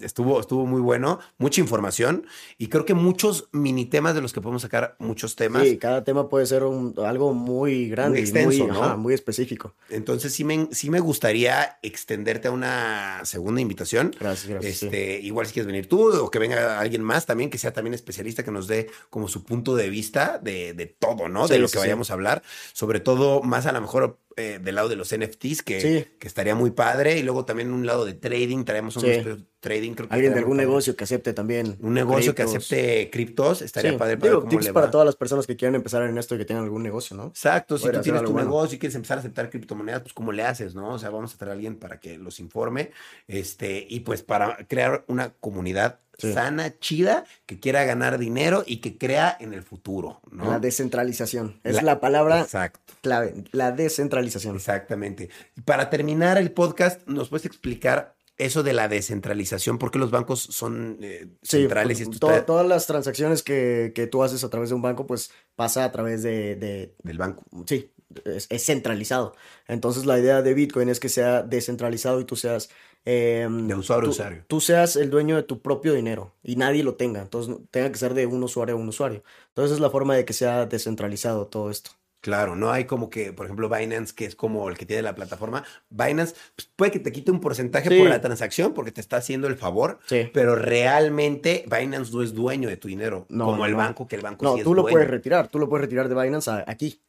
estuvo, estuvo muy bueno, mucha información y creo que muchos mini temas de los que podemos sacar muchos temas. Sí, cada tema puede ser algo muy grande, muy extenso, muy, muy específico. Entonces sí me, sí me gustaría extenderte a una segunda invitación. Gracias, gracias. Este, Igual si quieres venir tú o que venga alguien más también, que sea también especialista, que nos dé como su punto de vista de, de todo, ¿no? de lo que vayamos a hablar. Sobre todo más a lo mejor eh, del lado de los NFTs, que, Sí. que estaría muy padre. Y luego también un lado de trading, traemos un Sí. trading. Creo que Alguien de algún padre. negocio que acepte también. Un negocio que criptos. acepte criptos, estaría Sí. padre para Digo, tips para todas las personas que quieran empezar en esto y que tengan algún negocio, ¿no? Exacto, si tú tienes tu bueno. negocio y quieres empezar a aceptar criptomonedas, pues cómo le haces, ¿no? O sea, vamos a traer a alguien para que los informe, este, y pues para crear una comunidad Sí. sana, chida, que quiera ganar dinero y que crea en el futuro, ¿no? La descentralización. Es La- la, palabra Exacto. clave. La descentralización. Exactamente. Y Para terminar el podcast, ¿nos puedes explicar eso de la descentralización? ¿Por qué los bancos son eh, Sí, centrales? y pues, esto to- está todas las transacciones que, que tú haces a través de un banco, pues pasa a través de, de- del banco. sí, es, es centralizado. Entonces la idea de Bitcoin es que sea descentralizado y tú seas... eh, De usuario tú, usuario. tú seas el dueño de tu propio dinero y nadie lo tenga. Entonces tenga que ser de un usuario a un usuario. Entonces es la forma de que sea descentralizado todo esto. Claro, no hay como que, por ejemplo, Binance, que es como el que tiene la plataforma. Binance pues, puede que te quite un porcentaje Sí. por la transacción porque te está haciendo el favor, Sí. pero realmente Binance no es dueño de tu dinero, No, como no, el no. banco, que el banco No, sí es tú lo dueño. puedes retirar. Tú lo puedes retirar de Binance a- aquí.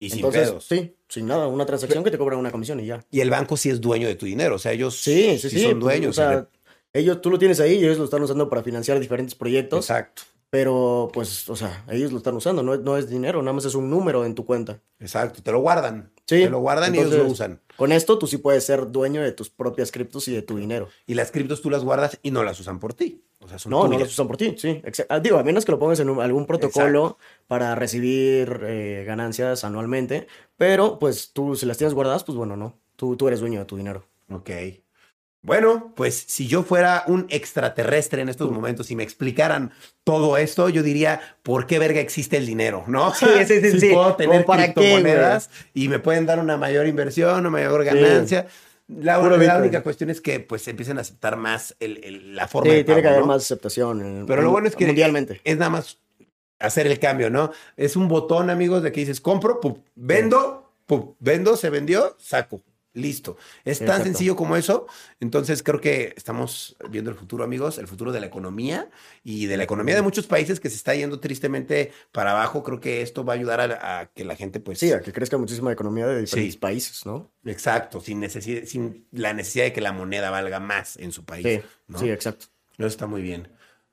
Y sin Entonces, pedos. sí, sin nada. Una transacción que te cobra una comisión y ya. Y el banco sí es dueño de tu dinero, o sea, ellos Sí, sí, sí. son pues, dueños. O sea, ellos, tú lo tienes ahí y ellos lo están usando para financiar diferentes proyectos. exacto, Pero, pues, o sea, ellos lo están usando. No es, no es dinero, nada más es un número en tu cuenta. exacto, te lo guardan. Sí, Te lo guardan y ellos lo usan. Con esto tú sí puedes ser dueño de tus propias criptos y de tu dinero. Y las criptos tú las guardas y no las usan por ti. O sea, son No, no tuyas. las usan por ti, sí. ah, Digo, a menos que lo pongas en un- algún protocolo para recibir eh, ganancias anualmente. Pero, pues, tú si las tienes guardadas, pues bueno, no. Tú, tú eres dueño de tu dinero. Ok. Bueno, pues si yo fuera un extraterrestre en estos momentos y me explicaran todo esto, yo diría, ¿por qué verga existe el dinero? ¿No? Sí, sí, sí, Si sí. puedo tener ¿Cómo para qué, criptomonedas y me pueden dar una mayor inversión, una mayor ganancia. La, única cuestión es que pues empiecen a aceptar más el- el- la forma Sí, de tiene que pago, haber ¿no? más aceptación. Pero lo en- bueno es que Mundialmente. es nada más hacer el cambio, ¿no? Es un botón, amigos, de que dices, compro, pum, vendo, pum, vendo, se vendió, saco. Listo. Es tan Exacto. sencillo como eso. Entonces creo que estamos viendo el futuro, amigos, el futuro de la economía y de la economía de muchos países que se está yendo tristemente para abajo. Creo que esto va a ayudar a, a que la gente, pues, Sí, a que crezca muchísima economía de diferentes Sí. países, ¿no? exacto, sin necesidad, sin la necesidad de que la moneda valga más en su país. Sí, ¿no? sí, exacto. Eso está muy bien.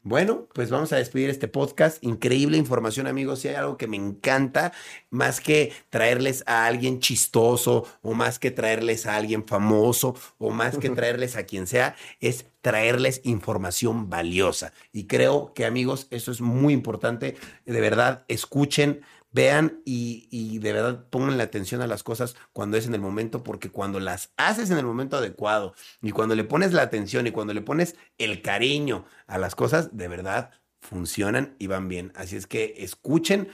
Bueno, pues vamos a despedir este podcast. Increíble información, amigos. Si hay algo que me encanta, más que traerles a alguien chistoso, o más que traerles a alguien famoso, o más que traerles a quien sea, es traerles información valiosa. Y creo que, amigos, eso es muy importante. De verdad, escuchen. Vean y, y de verdad pongan la atención a las cosas cuando es en el momento, porque cuando las haces en el momento adecuado y cuando le pones la atención y cuando le pones el cariño a las cosas, de verdad funcionan y van bien. Así es que escuchen,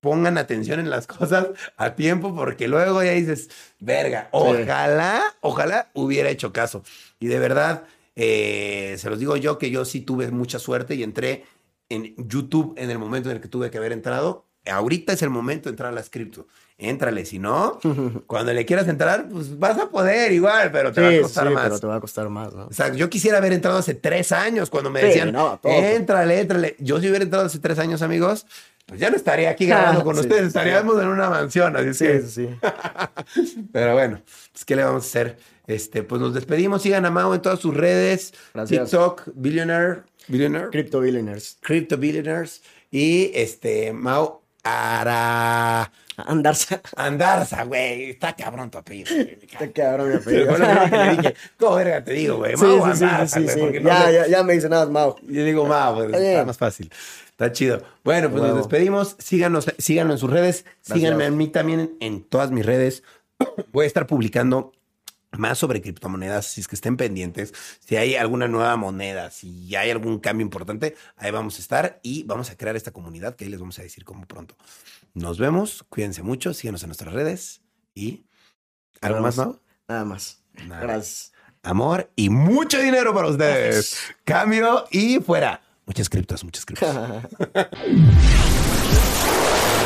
pongan atención en las cosas a tiempo, porque luego ya dices, verga, ojalá, ojalá hubiera hecho caso. Y de verdad, eh, se los digo yo que yo sí tuve mucha suerte y entré en YouTube en el momento en el que tuve que haber entrado. Ahorita es el momento de entrar a las cripto. Éntrale, si no, cuando le quieras entrar, pues vas a poder igual, pero te va a costar sí, más. pero te va a costar más, ¿no? O sea, yo quisiera haber entrado hace tres años cuando me Sí, decían, no, éntrale, éntrale. Yo si hubiera entrado hace tres años, amigos, pues ya no estaría aquí grabando con ustedes, estaríamos en una mansión, así es Sí, que... sí, sí. Pero bueno, pues ¿qué le vamos a hacer? Este, pues nos despedimos, sigan a Mao en todas sus redes, Gracias. TikTok, Billionaire, Billionaire, Crypto Billionaires. Crypto Billionaires y este, Mao Ara... Andarse. Andarza, güey, está cabrón tu apellido. Te cabrón mi apellido. le dije, ¿cómo verga te digo, güey? Mau sí, sí, Andarza, sí, güey, sí. porque no Ya, ya, ya me dice nada, Mau. Yo digo Mau, pues, Está está más fácil. Está chido. Bueno, pues nos despedimos. Síganos, síganos en sus redes. Gracias. Síganme a mí también en todas mis redes. Voy a estar publicando más sobre criptomonedas, si es que estén pendientes, si hay alguna nueva moneda, si hay algún cambio importante, ahí vamos a estar y vamos a crear esta comunidad que ahí les vamos a decir como pronto. Nos vemos, cuídense mucho, síganos en nuestras redes y algo más. ¿no? Nada más. Nada. Gracias. Amor y mucho dinero para ustedes. Cambio y fuera. Muchas criptos, muchas criptos.